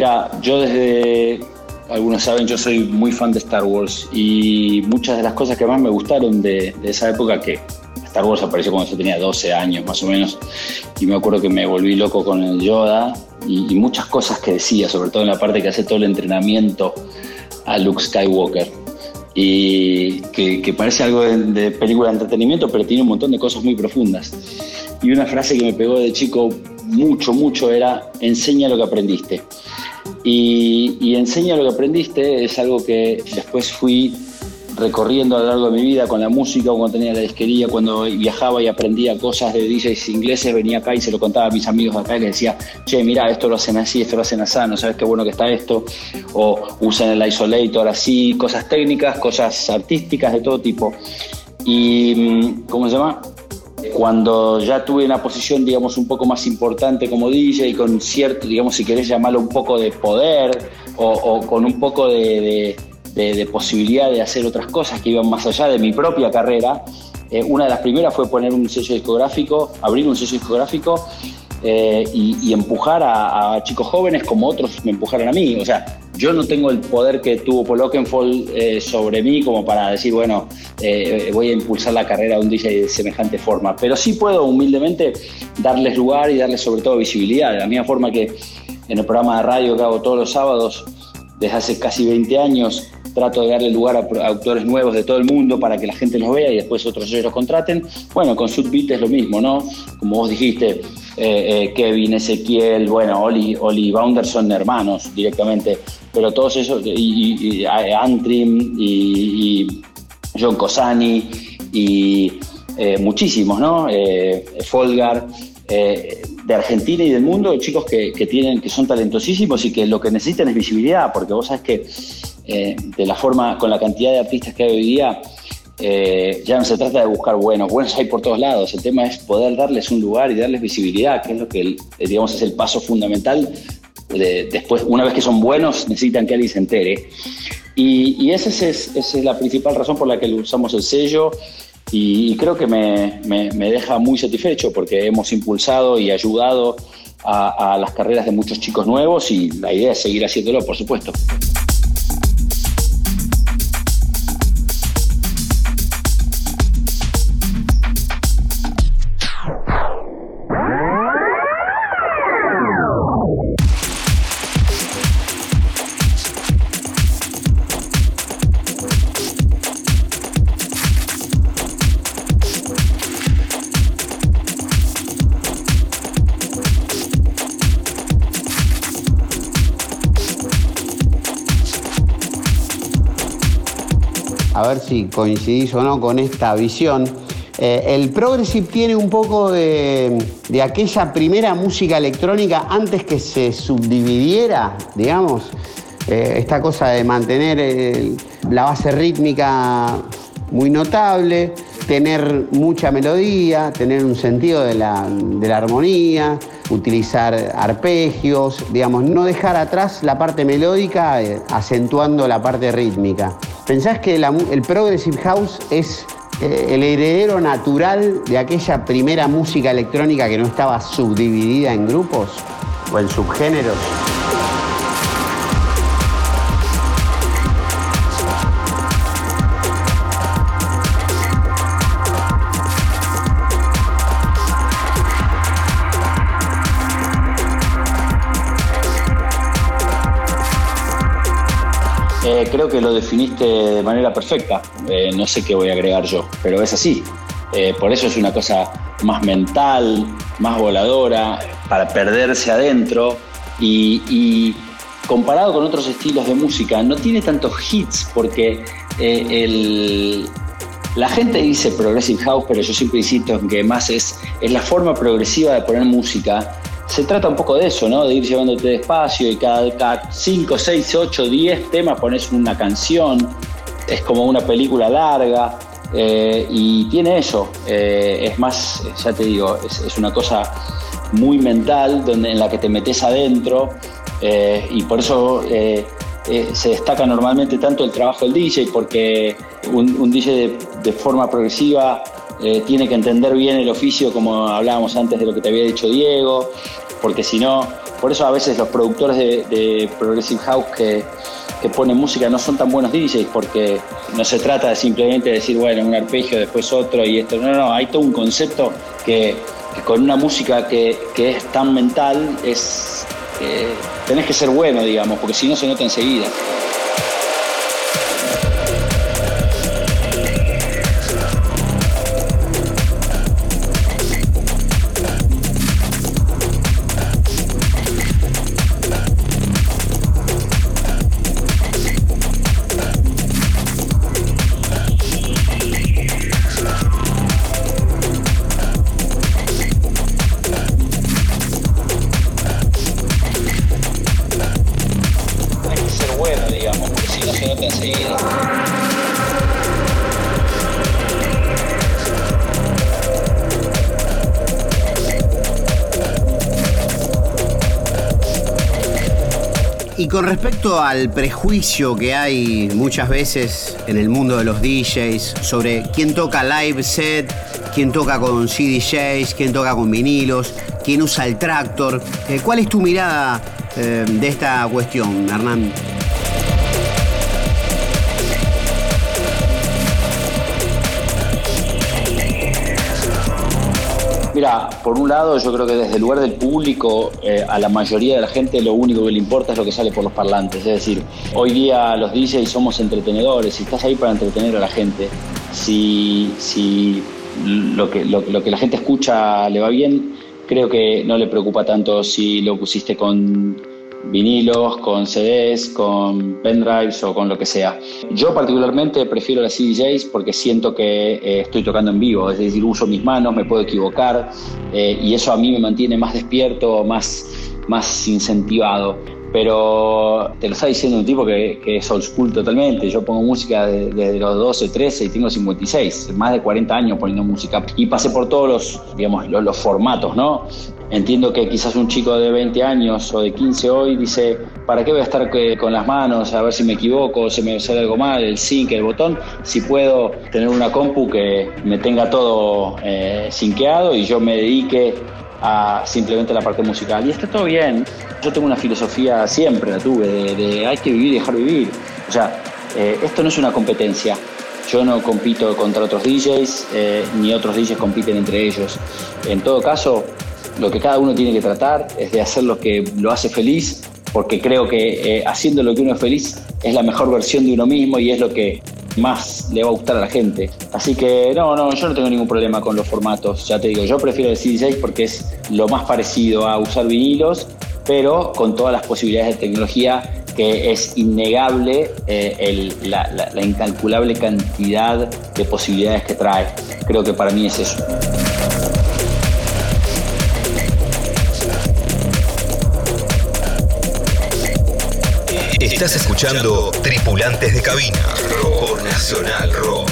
Mira, yo desde, algunos saben, yo soy muy fan de Star Wars y muchas de las cosas que más me gustaron de, esa época, que Star Wars apareció cuando yo tenía 12 años más o menos, y me acuerdo que me volví loco con el Yoda y, muchas cosas que decía, sobre todo en la parte que hace todo el entrenamiento a Luke Skywalker. Y que, parece algo de, de película de entretenimiento, pero tiene un montón de cosas muy profundas. Y una frase que me pegó de chico mucho, mucho era, enseña lo que aprendiste. Y, enseña lo que aprendiste es algo que después fui recorriendo a lo largo de mi vida con la música, cuando tenía la disquería, cuando viajaba y aprendía cosas de DJs ingleses, venía acá y se lo contaba a mis amigos acá y les decía, che, mira, esto lo hacen así, esto lo hacen así, no sabes qué bueno que está esto, o usan el isolator así, cosas técnicas, cosas artísticas de todo tipo. Y, mm, ¿cómo se llama? Cuando ya tuve una posición, digamos, un poco más importante como DJ, con cierto, digamos, si querés llamarlo un poco de poder o, con un poco de, posibilidad de hacer otras cosas que iban más allá de mi propia carrera, eh, una de las primeras fue poner un sello discográfico, abrir un sello discográfico eh, y, empujar a, chicos jóvenes como otros me empujaron a mí. O sea, yo no tengo el poder que tuvo Paul Oakenfold eh, sobre mí como para decir, bueno, eh, voy a impulsar la carrera de un DJ de semejante forma, pero sí puedo humildemente darles lugar y darles sobre todo visibilidad, de la misma forma que en el programa de radio que hago todos los sábados, desde hace casi 20 años, trato de darle lugar a, autores nuevos de todo el mundo para que la gente los vea y después otros ellos los contraten. Bueno, con Subbeat es lo mismo, ¿no? Como vos dijiste, eh, eh, Kevin, Ezequiel, bueno, Oli, Oli Bounder son hermanos directamente, pero todos esos, y, Antrim y, John Cosani y eh, muchísimos, ¿no? Folgar. de Argentina y del mundo, chicos que, que, tienen, que son talentosísimos y que lo que necesitan es visibilidad, porque vos sabes que de la forma, con la cantidad de artistas que hay hoy día, eh, ya no se trata de buscar buenos, buenos hay por todos lados, el tema es poder darles un lugar y darles visibilidad, que es lo que eh, digamos es el paso fundamental. después, una vez que son buenos, necesitan que alguien se entere. Y, esa, es, la principal razón por la que usamos el sello y, creo que me, deja muy satisfecho porque hemos impulsado y ayudado a las carreras de muchos chicos nuevos y la idea es seguir haciéndolo, por supuesto. Si coincidís o no con esta visión. Eh, el Progressive tiene un poco de, aquella primera música electrónica antes que se subdividiera, digamos, eh, esta cosa de mantener la base rítmica muy notable, tener mucha melodía, tener un sentido de la, armonía, utilizar arpegios, digamos, no dejar atrás la parte melódica eh, acentuando la parte rítmica. ¿Pensás que el Progressive House es eh, el heredero natural de aquella primera música electrónica que no estaba subdividida en grupos o en subgéneros? Creo que lo definiste de manera perfecta. Eh, no sé qué voy a agregar yo, pero es así. Eh, por eso es una cosa más mental, más voladora, para perderse adentro y, comparado con otros estilos de música, no tiene tantos hits porque eh, la gente dice progressive house, pero yo siempre insisto en que más es, es la forma progresiva de poner música se trata un poco de eso, ¿no? De ir llevándote despacio y cada 5, 6, 8, 10 temas pones una canción. Es como una película larga eh, y tiene eso. Eh, es más, ya te digo, es, una cosa muy mental donde, en la que te metes adentro eh, y por eso se destaca normalmente tanto el trabajo del DJ porque un, DJ de forma progresiva eh, tiene que entender bien el oficio, como hablábamos antes de lo que te había dicho Diego, porque si no, Por eso a veces los productores de, Progressive House que, que ponen música no son tan buenos DJs porque no se trata de simplemente decir, bueno, un arpegio, después otro y esto. No, no, hay todo un concepto que, que con una música que, que, es tan mental es. Eh, tenés que ser bueno, digamos, porque si no se nota enseguida. Con respecto al prejuicio que hay muchas veces en el mundo de los DJs sobre quién toca live set, quién toca con CDJs, quién toca con vinilos, quién usa el tractor, eh, ¿cuál es tu mirada eh, de esta cuestión, Hernán? Por un lado yo creo que desde el lugar del público eh, a la mayoría de la gente lo único que le importa es lo que sale por los parlantes. Es decir, hoy día los DJs somos entretenedores y estás ahí para entretener a la gente. Si, si lo, que, lo que la gente escucha le va bien, creo que no le preocupa tanto si lo pusiste con vinilos, con CDs, con pendrives o con lo que sea. Yo particularmente prefiero las CDJs porque siento que eh, estoy tocando en vivo, es decir, uso mis manos, me puedo equivocar eh, y eso a mí me mantiene más despierto, más, más incentivado. Pero te lo está diciendo un tipo que, que es old school totalmente. Yo pongo música desde de los 12, 13 y tengo 56, más de 40 años poniendo música. Y pasé por todos los, digamos, los, los formatos, ¿no? Entiendo que quizás un chico de 20 años o de 15 hoy dice, ¿para qué voy a estar con las manos a ver si me equivoco, si me sale algo mal, el sync, el botón? Si puedo tener una compu que me tenga todo eh, y yo me dedique a simplemente la parte musical. Y está todo bien. Yo tengo una filosofía, siempre la tuve, de, de hay que vivir y dejar vivir. O sea, eh, esto no es una competencia. Yo no compito contra otros DJs, eh, ni otros DJs compiten entre ellos. En todo caso, lo que cada uno tiene que tratar es de hacer lo que lo hace feliz, porque creo que eh, haciendo lo que uno es feliz es la mejor versión de uno mismo y es lo que más le va a gustar a la gente. Así que no, no, yo no tengo ningún problema con los formatos, ya te digo, yo prefiero el CD6 porque es lo más parecido a usar vinilos, pero con todas las posibilidades de tecnología que es innegable eh, la incalculable cantidad de posibilidades que trae. Creo que para mí es eso. Estás escuchando Tripulantes de Cabina por Nacional Rock.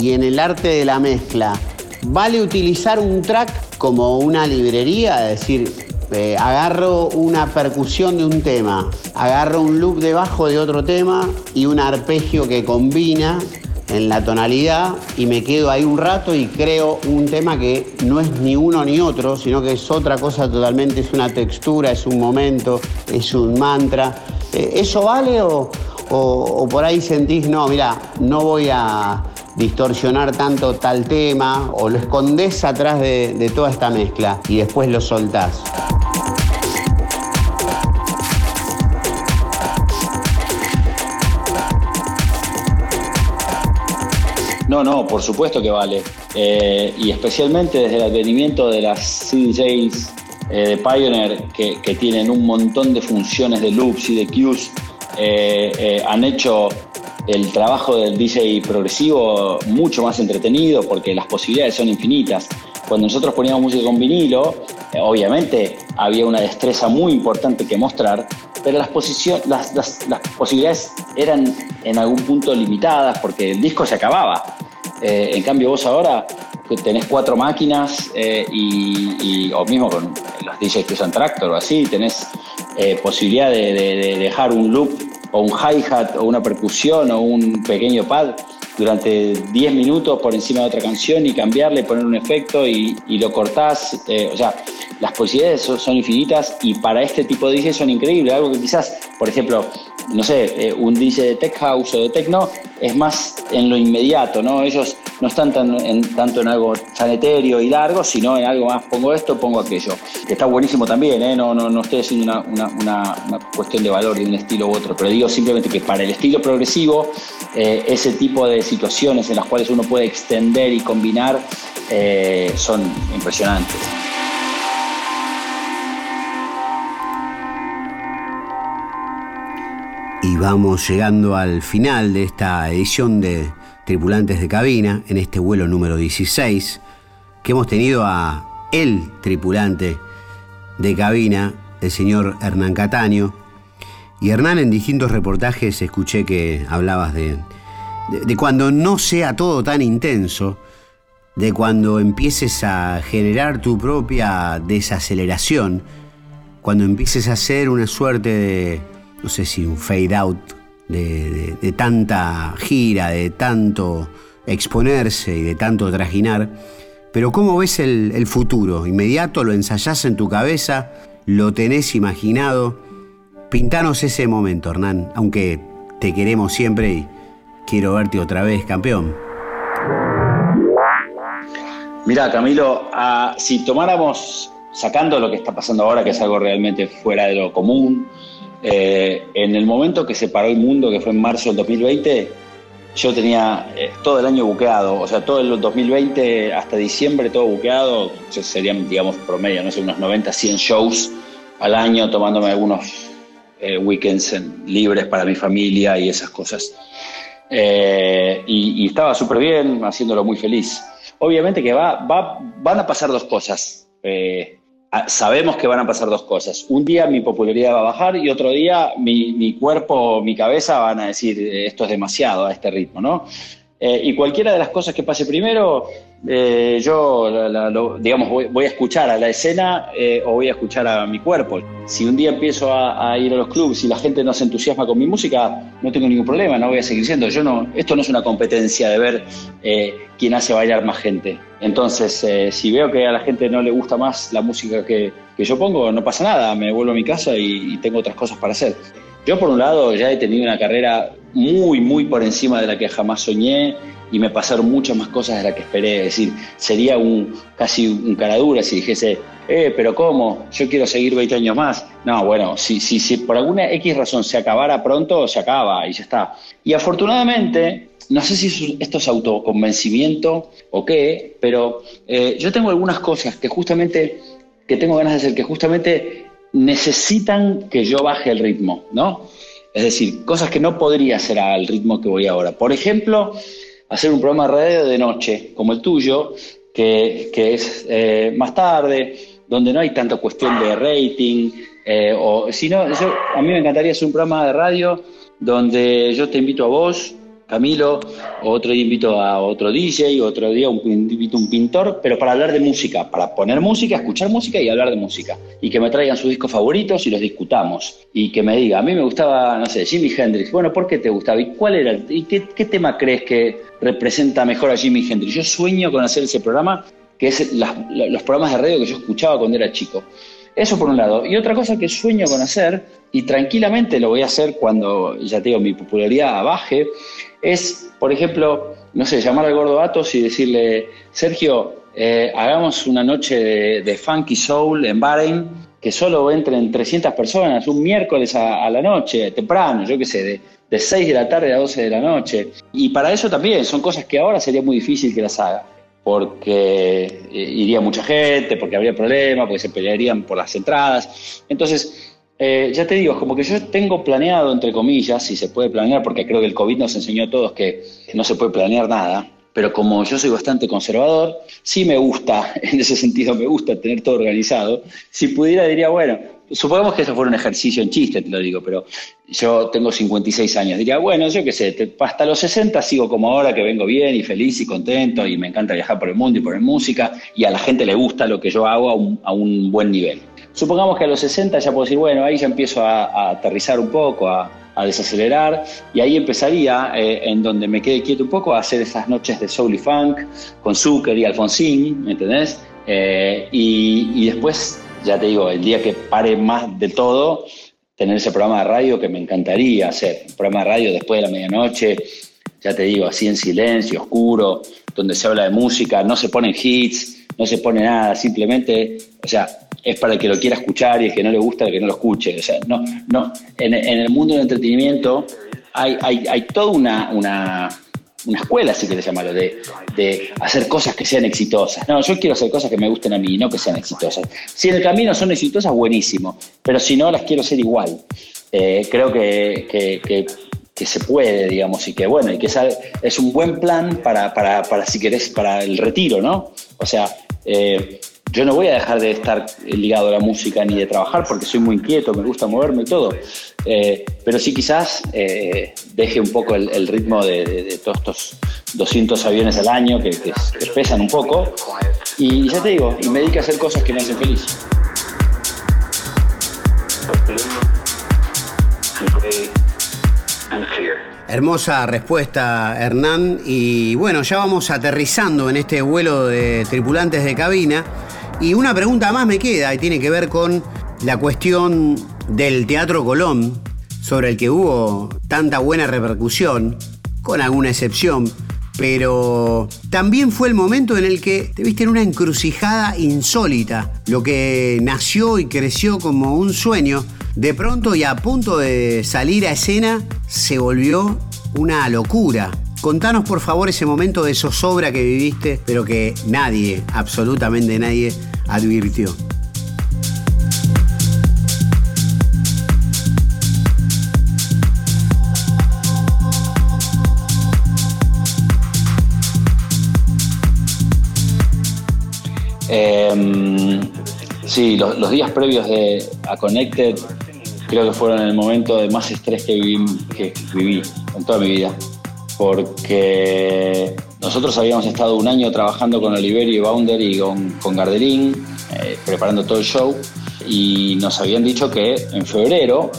Y en el arte de la mezcla, ¿vale utilizar un track como una librería? Es decir, eh, agarro una percusión de un tema, agarro un loop de bajo de otro tema y un arpegio que combina en la tonalidad y me quedo ahí un rato y creo un tema que no es ni uno ni otro, sino que es otra cosa totalmente, es una textura, es un momento, es un mantra. Eh, ¿Eso vale o, por ahí sentís, no, mira, no voy a distorsionar tanto tal tema o lo escondés atrás de, de toda esta mezcla y después lo soltás? No, por supuesto que vale. Eh, y especialmente desde el advenimiento de las CDJs eh, de Pioneer, que, que, tienen un montón de funciones de loops y de cues, eh, han hecho el trabajo del DJ progresivo mucho más entretenido porque las posibilidades son infinitas. Cuando nosotros poníamos música con vinilo, obviamente había una destreza muy importante que mostrar, pero las, las, las, posibilidades eran en algún punto limitadas porque el disco se acababa. Eh, en cambio vos ahora tenés cuatro máquinas eh, y, o mismo con los DJs que usan Tractor o así, tenés eh, posibilidad de, de, de, dejar un loop o un hi-hat o una percusión o un pequeño pad durante 10 minutos por encima de otra canción y cambiarle, poner un efecto y, lo cortás. o sea, las posibilidades son, son infinitas y para este tipo de DJ son increíbles. Algo que quizás, por ejemplo, no sé, eh, un DJ de tech house o de techno es más en lo inmediato, ¿no? Ellos no están tan en, tanto en algo tan etéreo y largo, sino en algo más, pongo esto, pongo aquello. Que está buenísimo también, ¿eh? No, no, no estoy haciendo una, una cuestión de valor de un estilo u otro, pero digo simplemente que para el estilo progresivo, eh, ese tipo de situaciones en las cuales uno puede extender y combinar eh, son impresionantes. Y vamos llegando al final de esta edición de Tripulantes de Cabina, en este vuelo número 16, que hemos tenido a el tripulante de cabina, el señor Hernán Cataño. Y Hernán, en distintos reportajes escuché que hablabas de, de, de cuando no sea todo tan intenso, de cuando empieces a generar tu propia desaceleración, cuando empieces a hacer una suerte de, no sé si un fade out de, tanta gira, de tanto exponerse y de tanto trajinar. Pero ¿cómo ves el, el futuro? ¿Inmediato lo ensayás en tu cabeza? ¿Lo tenés imaginado? Pintanos ese momento, Hernán, aunque te queremos siempre y quiero verte otra vez, campeón. Mira, Camilo, ah, si tomáramos, sacando lo que está pasando ahora, que es algo realmente fuera de lo común, eh, en el momento que se paró el mundo, que fue en marzo del 2020, yo tenía eh, todo el año buqueado, o sea, todo el 2020 hasta diciembre todo buqueado, serían, digamos, promedio, no sé, unos 90, 100 shows al año, tomándome algunos eh, weekends en- libres para mi familia y esas cosas. Eh, y, y estaba súper bien, haciéndolo muy feliz. Obviamente que va, va- van a pasar dos cosas. Eh, sabemos que van a pasar dos cosas. Un día mi popularidad va a bajar y otro día mi, mi cuerpo, mi cabeza van a decir eh, esto es demasiado a este ritmo, ¿no? Eh, y cualquiera de las cosas que pase primero, eh, yo, lo- digamos, voy, a escuchar a la escena eh, o voy a escuchar a mi cuerpo. Si un día empiezo a, ir a los clubes y la gente no se entusiasma con mi música, no tengo ningún problema, no voy a seguir siendo. Yo no, esto no es una competencia de ver eh, quién hace bailar más gente. Entonces, eh, si veo que a la gente no le gusta más la música que, yo pongo, no pasa nada, me vuelvo a mi casa y tengo otras cosas para hacer. Yo, por un lado, ya he tenido una carrera muy, muy por encima de la que jamás soñé y me pasaron muchas más cosas de las que esperé. Es decir, sería un, casi un caradura si dijese, eh, pero ¿cómo? Yo quiero seguir 20 años más. No, bueno, si, si, si por alguna X razón se acabara pronto, se acaba y ya está. Y afortunadamente, no sé si es- esto es autoconvencimiento o qué, pero eh, yo tengo algunas cosas que justamente, que tengo ganas de hacer, que justamente necesitan que yo baje el ritmo, ¿no? Es decir, cosas que no podría hacer al ritmo que voy ahora. Por ejemplo, hacer un programa de radio de noche, como el tuyo, que, que es eh, más tarde, donde no hay tanta cuestión de rating, eh, o sino, yo, a mí me encantaría hacer un programa de radio donde yo te invito a vos, Camilo, otro día invito a otro DJ, otro día un, invito a un pintor, pero para hablar de música, para poner música, escuchar música y hablar de música. Y que me traigan sus discos favoritos y los discutamos. Y que me diga, a mí me gustaba, no sé, Jimi Hendrix. Bueno, ¿por qué te gustaba? ¿Y cuál era? ¿Y qué, tema crees que representa mejor a Jimi Hendrix? Yo sueño con hacer ese programa, que es las- los programas de radio que yo escuchaba cuando era chico. Eso por un lado. Y otra cosa que sueño con hacer, y tranquilamente lo voy a hacer cuando, ya te digo, mi popularidad baje, es, por ejemplo, no sé, llamar al gordo Atos y decirle, Sergio, eh, hagamos una noche de, funky soul en Bahrein, que solo entren 300 personas, un miércoles a, a la noche, temprano, yo qué sé, de, de 6 de la tarde a 12 de la noche. Y para eso también son cosas que ahora sería muy difícil que las haga porque eh, iría mucha gente, porque habría problemas, porque se pelearían por las entradas. Entonces, eh, ya te digo, como que yo tengo planeado, entre comillas, si se puede planear, porque creo que el COVID nos enseñó a todos que no se puede planear nada, pero como yo soy bastante conservador, sí me gusta, en ese sentido me gusta tener todo organizado. Si pudiera diría, bueno, supongamos que eso fuera un ejercicio en chiste, te lo digo, pero yo tengo 56 años, diría, bueno, yo qué sé, hasta los 60 sigo como ahora, que vengo bien y feliz y contento y me encanta viajar por el mundo y poner música y a la gente le gusta lo que yo hago a un, a un buen nivel. Supongamos que a los 60 ya puedo decir, bueno, ahí ya empiezo a, aterrizar un poco, a, a desacelerar y ahí empezaría, eh, en donde me quede quieto un poco, a hacer esas noches de soul y funk con Zucker y Alfonsín, ¿me ¿entendés? Eh, y, y después, ya te digo, el día que pare más de todo, tener ese programa de radio que me encantaría hacer, un programa de radio después de la medianoche, ya te digo, así en silencio, oscuro, donde se habla de música, no se ponen hits, no se pone nada, simplemente, o sea, es para el que lo quiera escuchar y el que no le gusta, el que no lo escuche. O sea, no, no, en, el mundo del entretenimiento hay, hay, hay toda una, una, una escuela, si quieres llamarlo, de, de hacer cosas que sean exitosas. No, yo quiero hacer cosas que me gusten a mí, no que sean exitosas. Si en el camino son exitosas, buenísimo, pero si no, las quiero hacer igual. Eh, creo que, que, que, que, se puede, digamos, y que bueno, y que es, es un buen plan para, para, para, si querés, para el retiro, ¿no? O sea, eh, yo no voy a dejar de estar ligado a la música ni de trabajar porque soy muy inquieto, me gusta moverme y todo. Eh, pero sí quizás eh, deje un poco el, ritmo de, todos estos 200 aviones al año que, pesan un poco. Y ya te digo, y me dedique a hacer cosas que me hacen feliz. Hermosa respuesta, Hernán. Y bueno, ya vamos aterrizando en este vuelo de tripulantes de cabina. Y una pregunta más me queda y tiene que ver con la cuestión del Teatro Colón, sobre el que hubo tanta buena repercusión, con alguna excepción, pero también fue el momento en el que te viste en una encrucijada insólita, lo que nació y creció como un sueño, de pronto y a punto de salir a escena, se volvió una locura. Contanos por favor ese momento de zozobra que viviste, pero que nadie, absolutamente nadie, advirtió. Eh, sí, los, los, días previos de, a Connected creo que fueron el momento de más estrés que viví, que viví en toda mi vida. Porque nosotros habíamos estado un año trabajando con Oliverio y Bounder y con, con Garderín, eh, preparando todo el show, y nos habían dicho que en febrero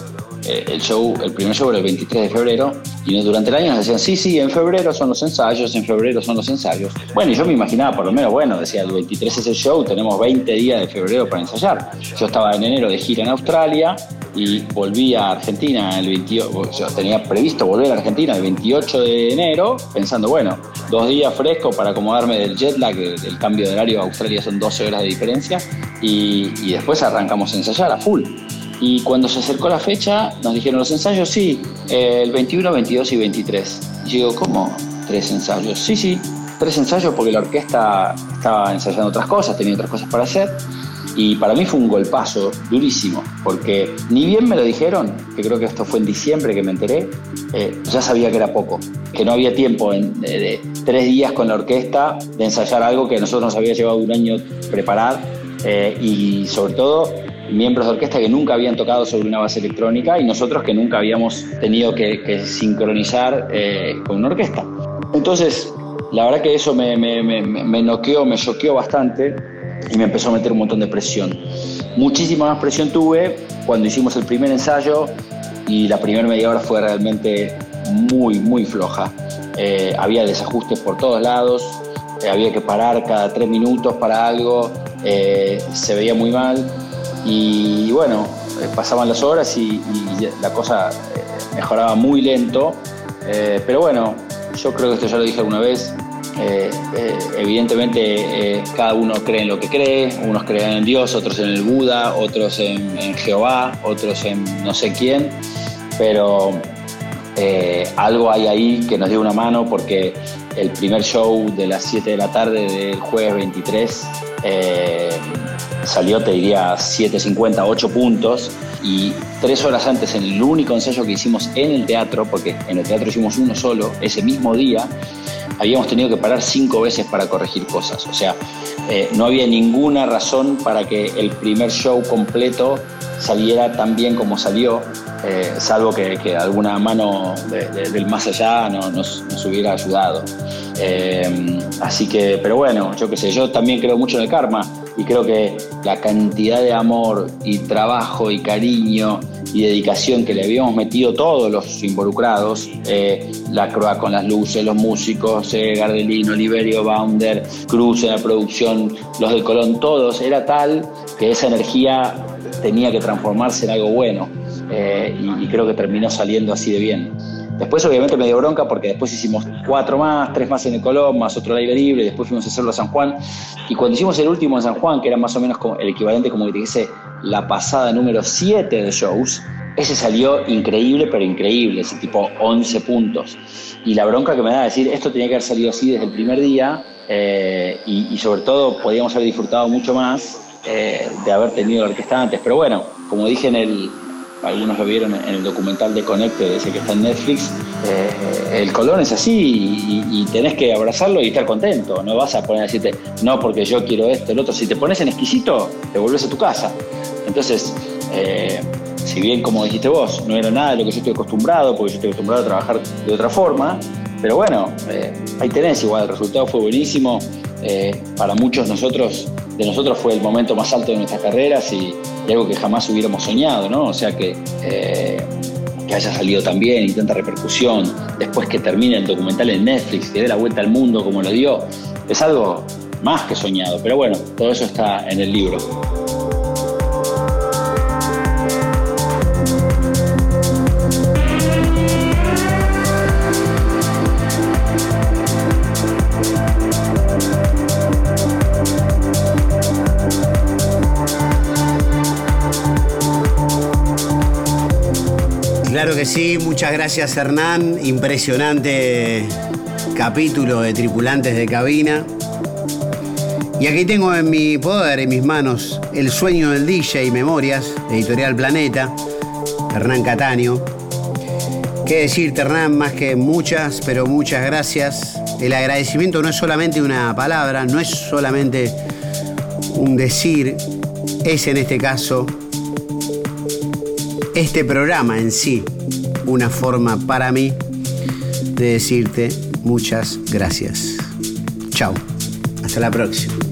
eh, el show, el primer show era el 23 de febrero, y durante el año nos decían, sí, sí, en febrero son los ensayos, en febrero son los ensayos. Bueno, y yo me imaginaba, por lo menos, bueno, decía, el 23 es el show, tenemos 20 días de febrero para ensayar. Yo estaba en enero de gira en Australia y volví a Argentina el 28, yo tenía previsto volver a Argentina el 28 de enero, pensando, bueno, dos días fresco para acomodarme del jet lag, el cambio de horario a Australia son 12 horas de diferencia, y, y después arrancamos a ensayar a full. Y cuando se acercó la fecha, nos dijeron los ensayos, sí, el 21, 22 y 23. Y yo digo, ¿cómo? ¿Tres ensayos? Sí, sí, tres ensayos porque la orquesta estaba ensayando otras cosas, tenía otras cosas para hacer. Y para mí fue un golpazo durísimo, porque ni bien me lo dijeron, que creo que esto fue en diciembre que me enteré, eh, ya sabía que era poco, que no había tiempo en, de, de, tres días con la orquesta de ensayar algo que a nosotros nos había llevado un año preparar eh, y sobre todo miembros de orquesta que nunca habían tocado sobre una base electrónica y nosotros que nunca habíamos tenido que, que sincronizar eh, con una orquesta. Entonces, la verdad que eso me, me, me, me noqueó, me choqueó bastante y me empezó a meter un montón de presión. Muchísima más presión tuve cuando hicimos el primer ensayo y la primera media hora fue realmente muy, muy floja. Eh, había desajustes por todos lados, eh, había que parar cada tres minutos para algo, eh, se veía muy mal y bueno, eh, pasaban las horas y, la cosa eh, mejoraba muy lento, eh, pero bueno, yo creo que esto ya lo dije alguna vez, evidentemente cada uno cree en lo que cree, unos creen en Dios, otros en el Buda, otros en, en Jehová, otros en no sé quién, pero algo hay ahí que nos dio una mano porque el primer show de las 7 de la tarde del jueves 23 eh, salió, te diría, 7.50, 8 puntos. Y tres horas antes, en el único ensayo que hicimos en el teatro, porque en el teatro hicimos uno solo, ese mismo día, habíamos tenido que parar cinco veces para corregir cosas. O sea, eh, no había ninguna razón para que el primer show completo saliera tan bien como salió, eh, salvo que, alguna mano de, de, del más allá no, nos, nos, hubiera ayudado. Eh, así que, pero bueno, yo qué sé, yo también creo mucho en el karma y creo que la cantidad de amor y trabajo y cariño y dedicación que le habíamos metido todos los involucrados, eh, la Croa con las luces, los músicos, eh, Gardelino, Oliverio, Bounder, Cruz en la producción, los del Colón, todos, era tal que esa energía tenía que transformarse en algo bueno eh, y creo que terminó saliendo así de bien. Después obviamente me dio bronca porque después hicimos cuatro más, tres más en el Colón, más otro al aire libre, después fuimos a hacerlo a San Juan. Y cuando hicimos el último en San Juan, que era más o menos el equivalente como que te dice la pasada número 7 de shows, ese salió increíble, pero increíble, ese tipo 11 puntos. Y la bronca que me da decir, esto tenía que haber salido así desde el primer día eh, y, sobre todo podíamos haber disfrutado mucho más eh, de haber tenido la orquesta antes. Pero bueno, como dije en el, algunos lo vieron en el documental de Connected, ese que está en Netflix, eh, el Colón es así y, tenés que abrazarlo y estar contento. No vas a poner a decirte, no, porque yo quiero esto, el otro. Si te pones en exquisito, te volvés a tu casa. Entonces, eh, si bien, como dijiste vos, no era nada de lo que yo estoy acostumbrado, porque yo estoy acostumbrado a trabajar de otra forma, pero bueno, eh, ahí tenés igual, el resultado fue buenísimo. Eh, para muchos nosotros, de nosotros fue el momento más alto de nuestras carreras y, algo que jamás hubiéramos soñado, ¿no? O sea que, eh, que haya salido tan bien y tanta repercusión, después que termine el documental en Netflix, que dé la vuelta al mundo como lo dio, es algo más que soñado. Pero bueno, todo eso está en el libro. Que sí, muchas gracias Hernán, impresionante capítulo de tripulantes de cabina. Y aquí tengo en mi poder, en mis manos, El sueño del DJ y Memorias, editorial Planeta, Hernán Cataño. ¿Qué decirte Hernán? Más que muchas, pero muchas gracias. El agradecimiento no es solamente una palabra, no es solamente un decir, es en este caso este programa en sí una forma para mí de decirte muchas gracias. Chao. Hasta la próxima.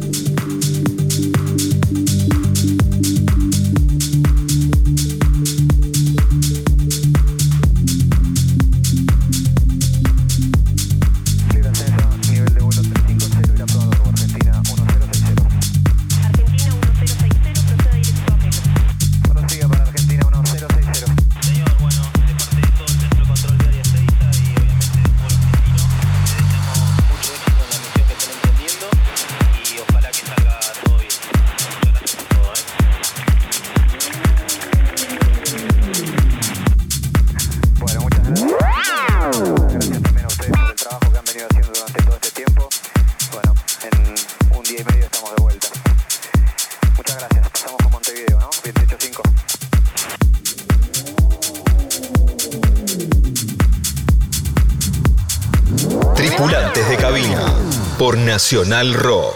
Nacional Rock.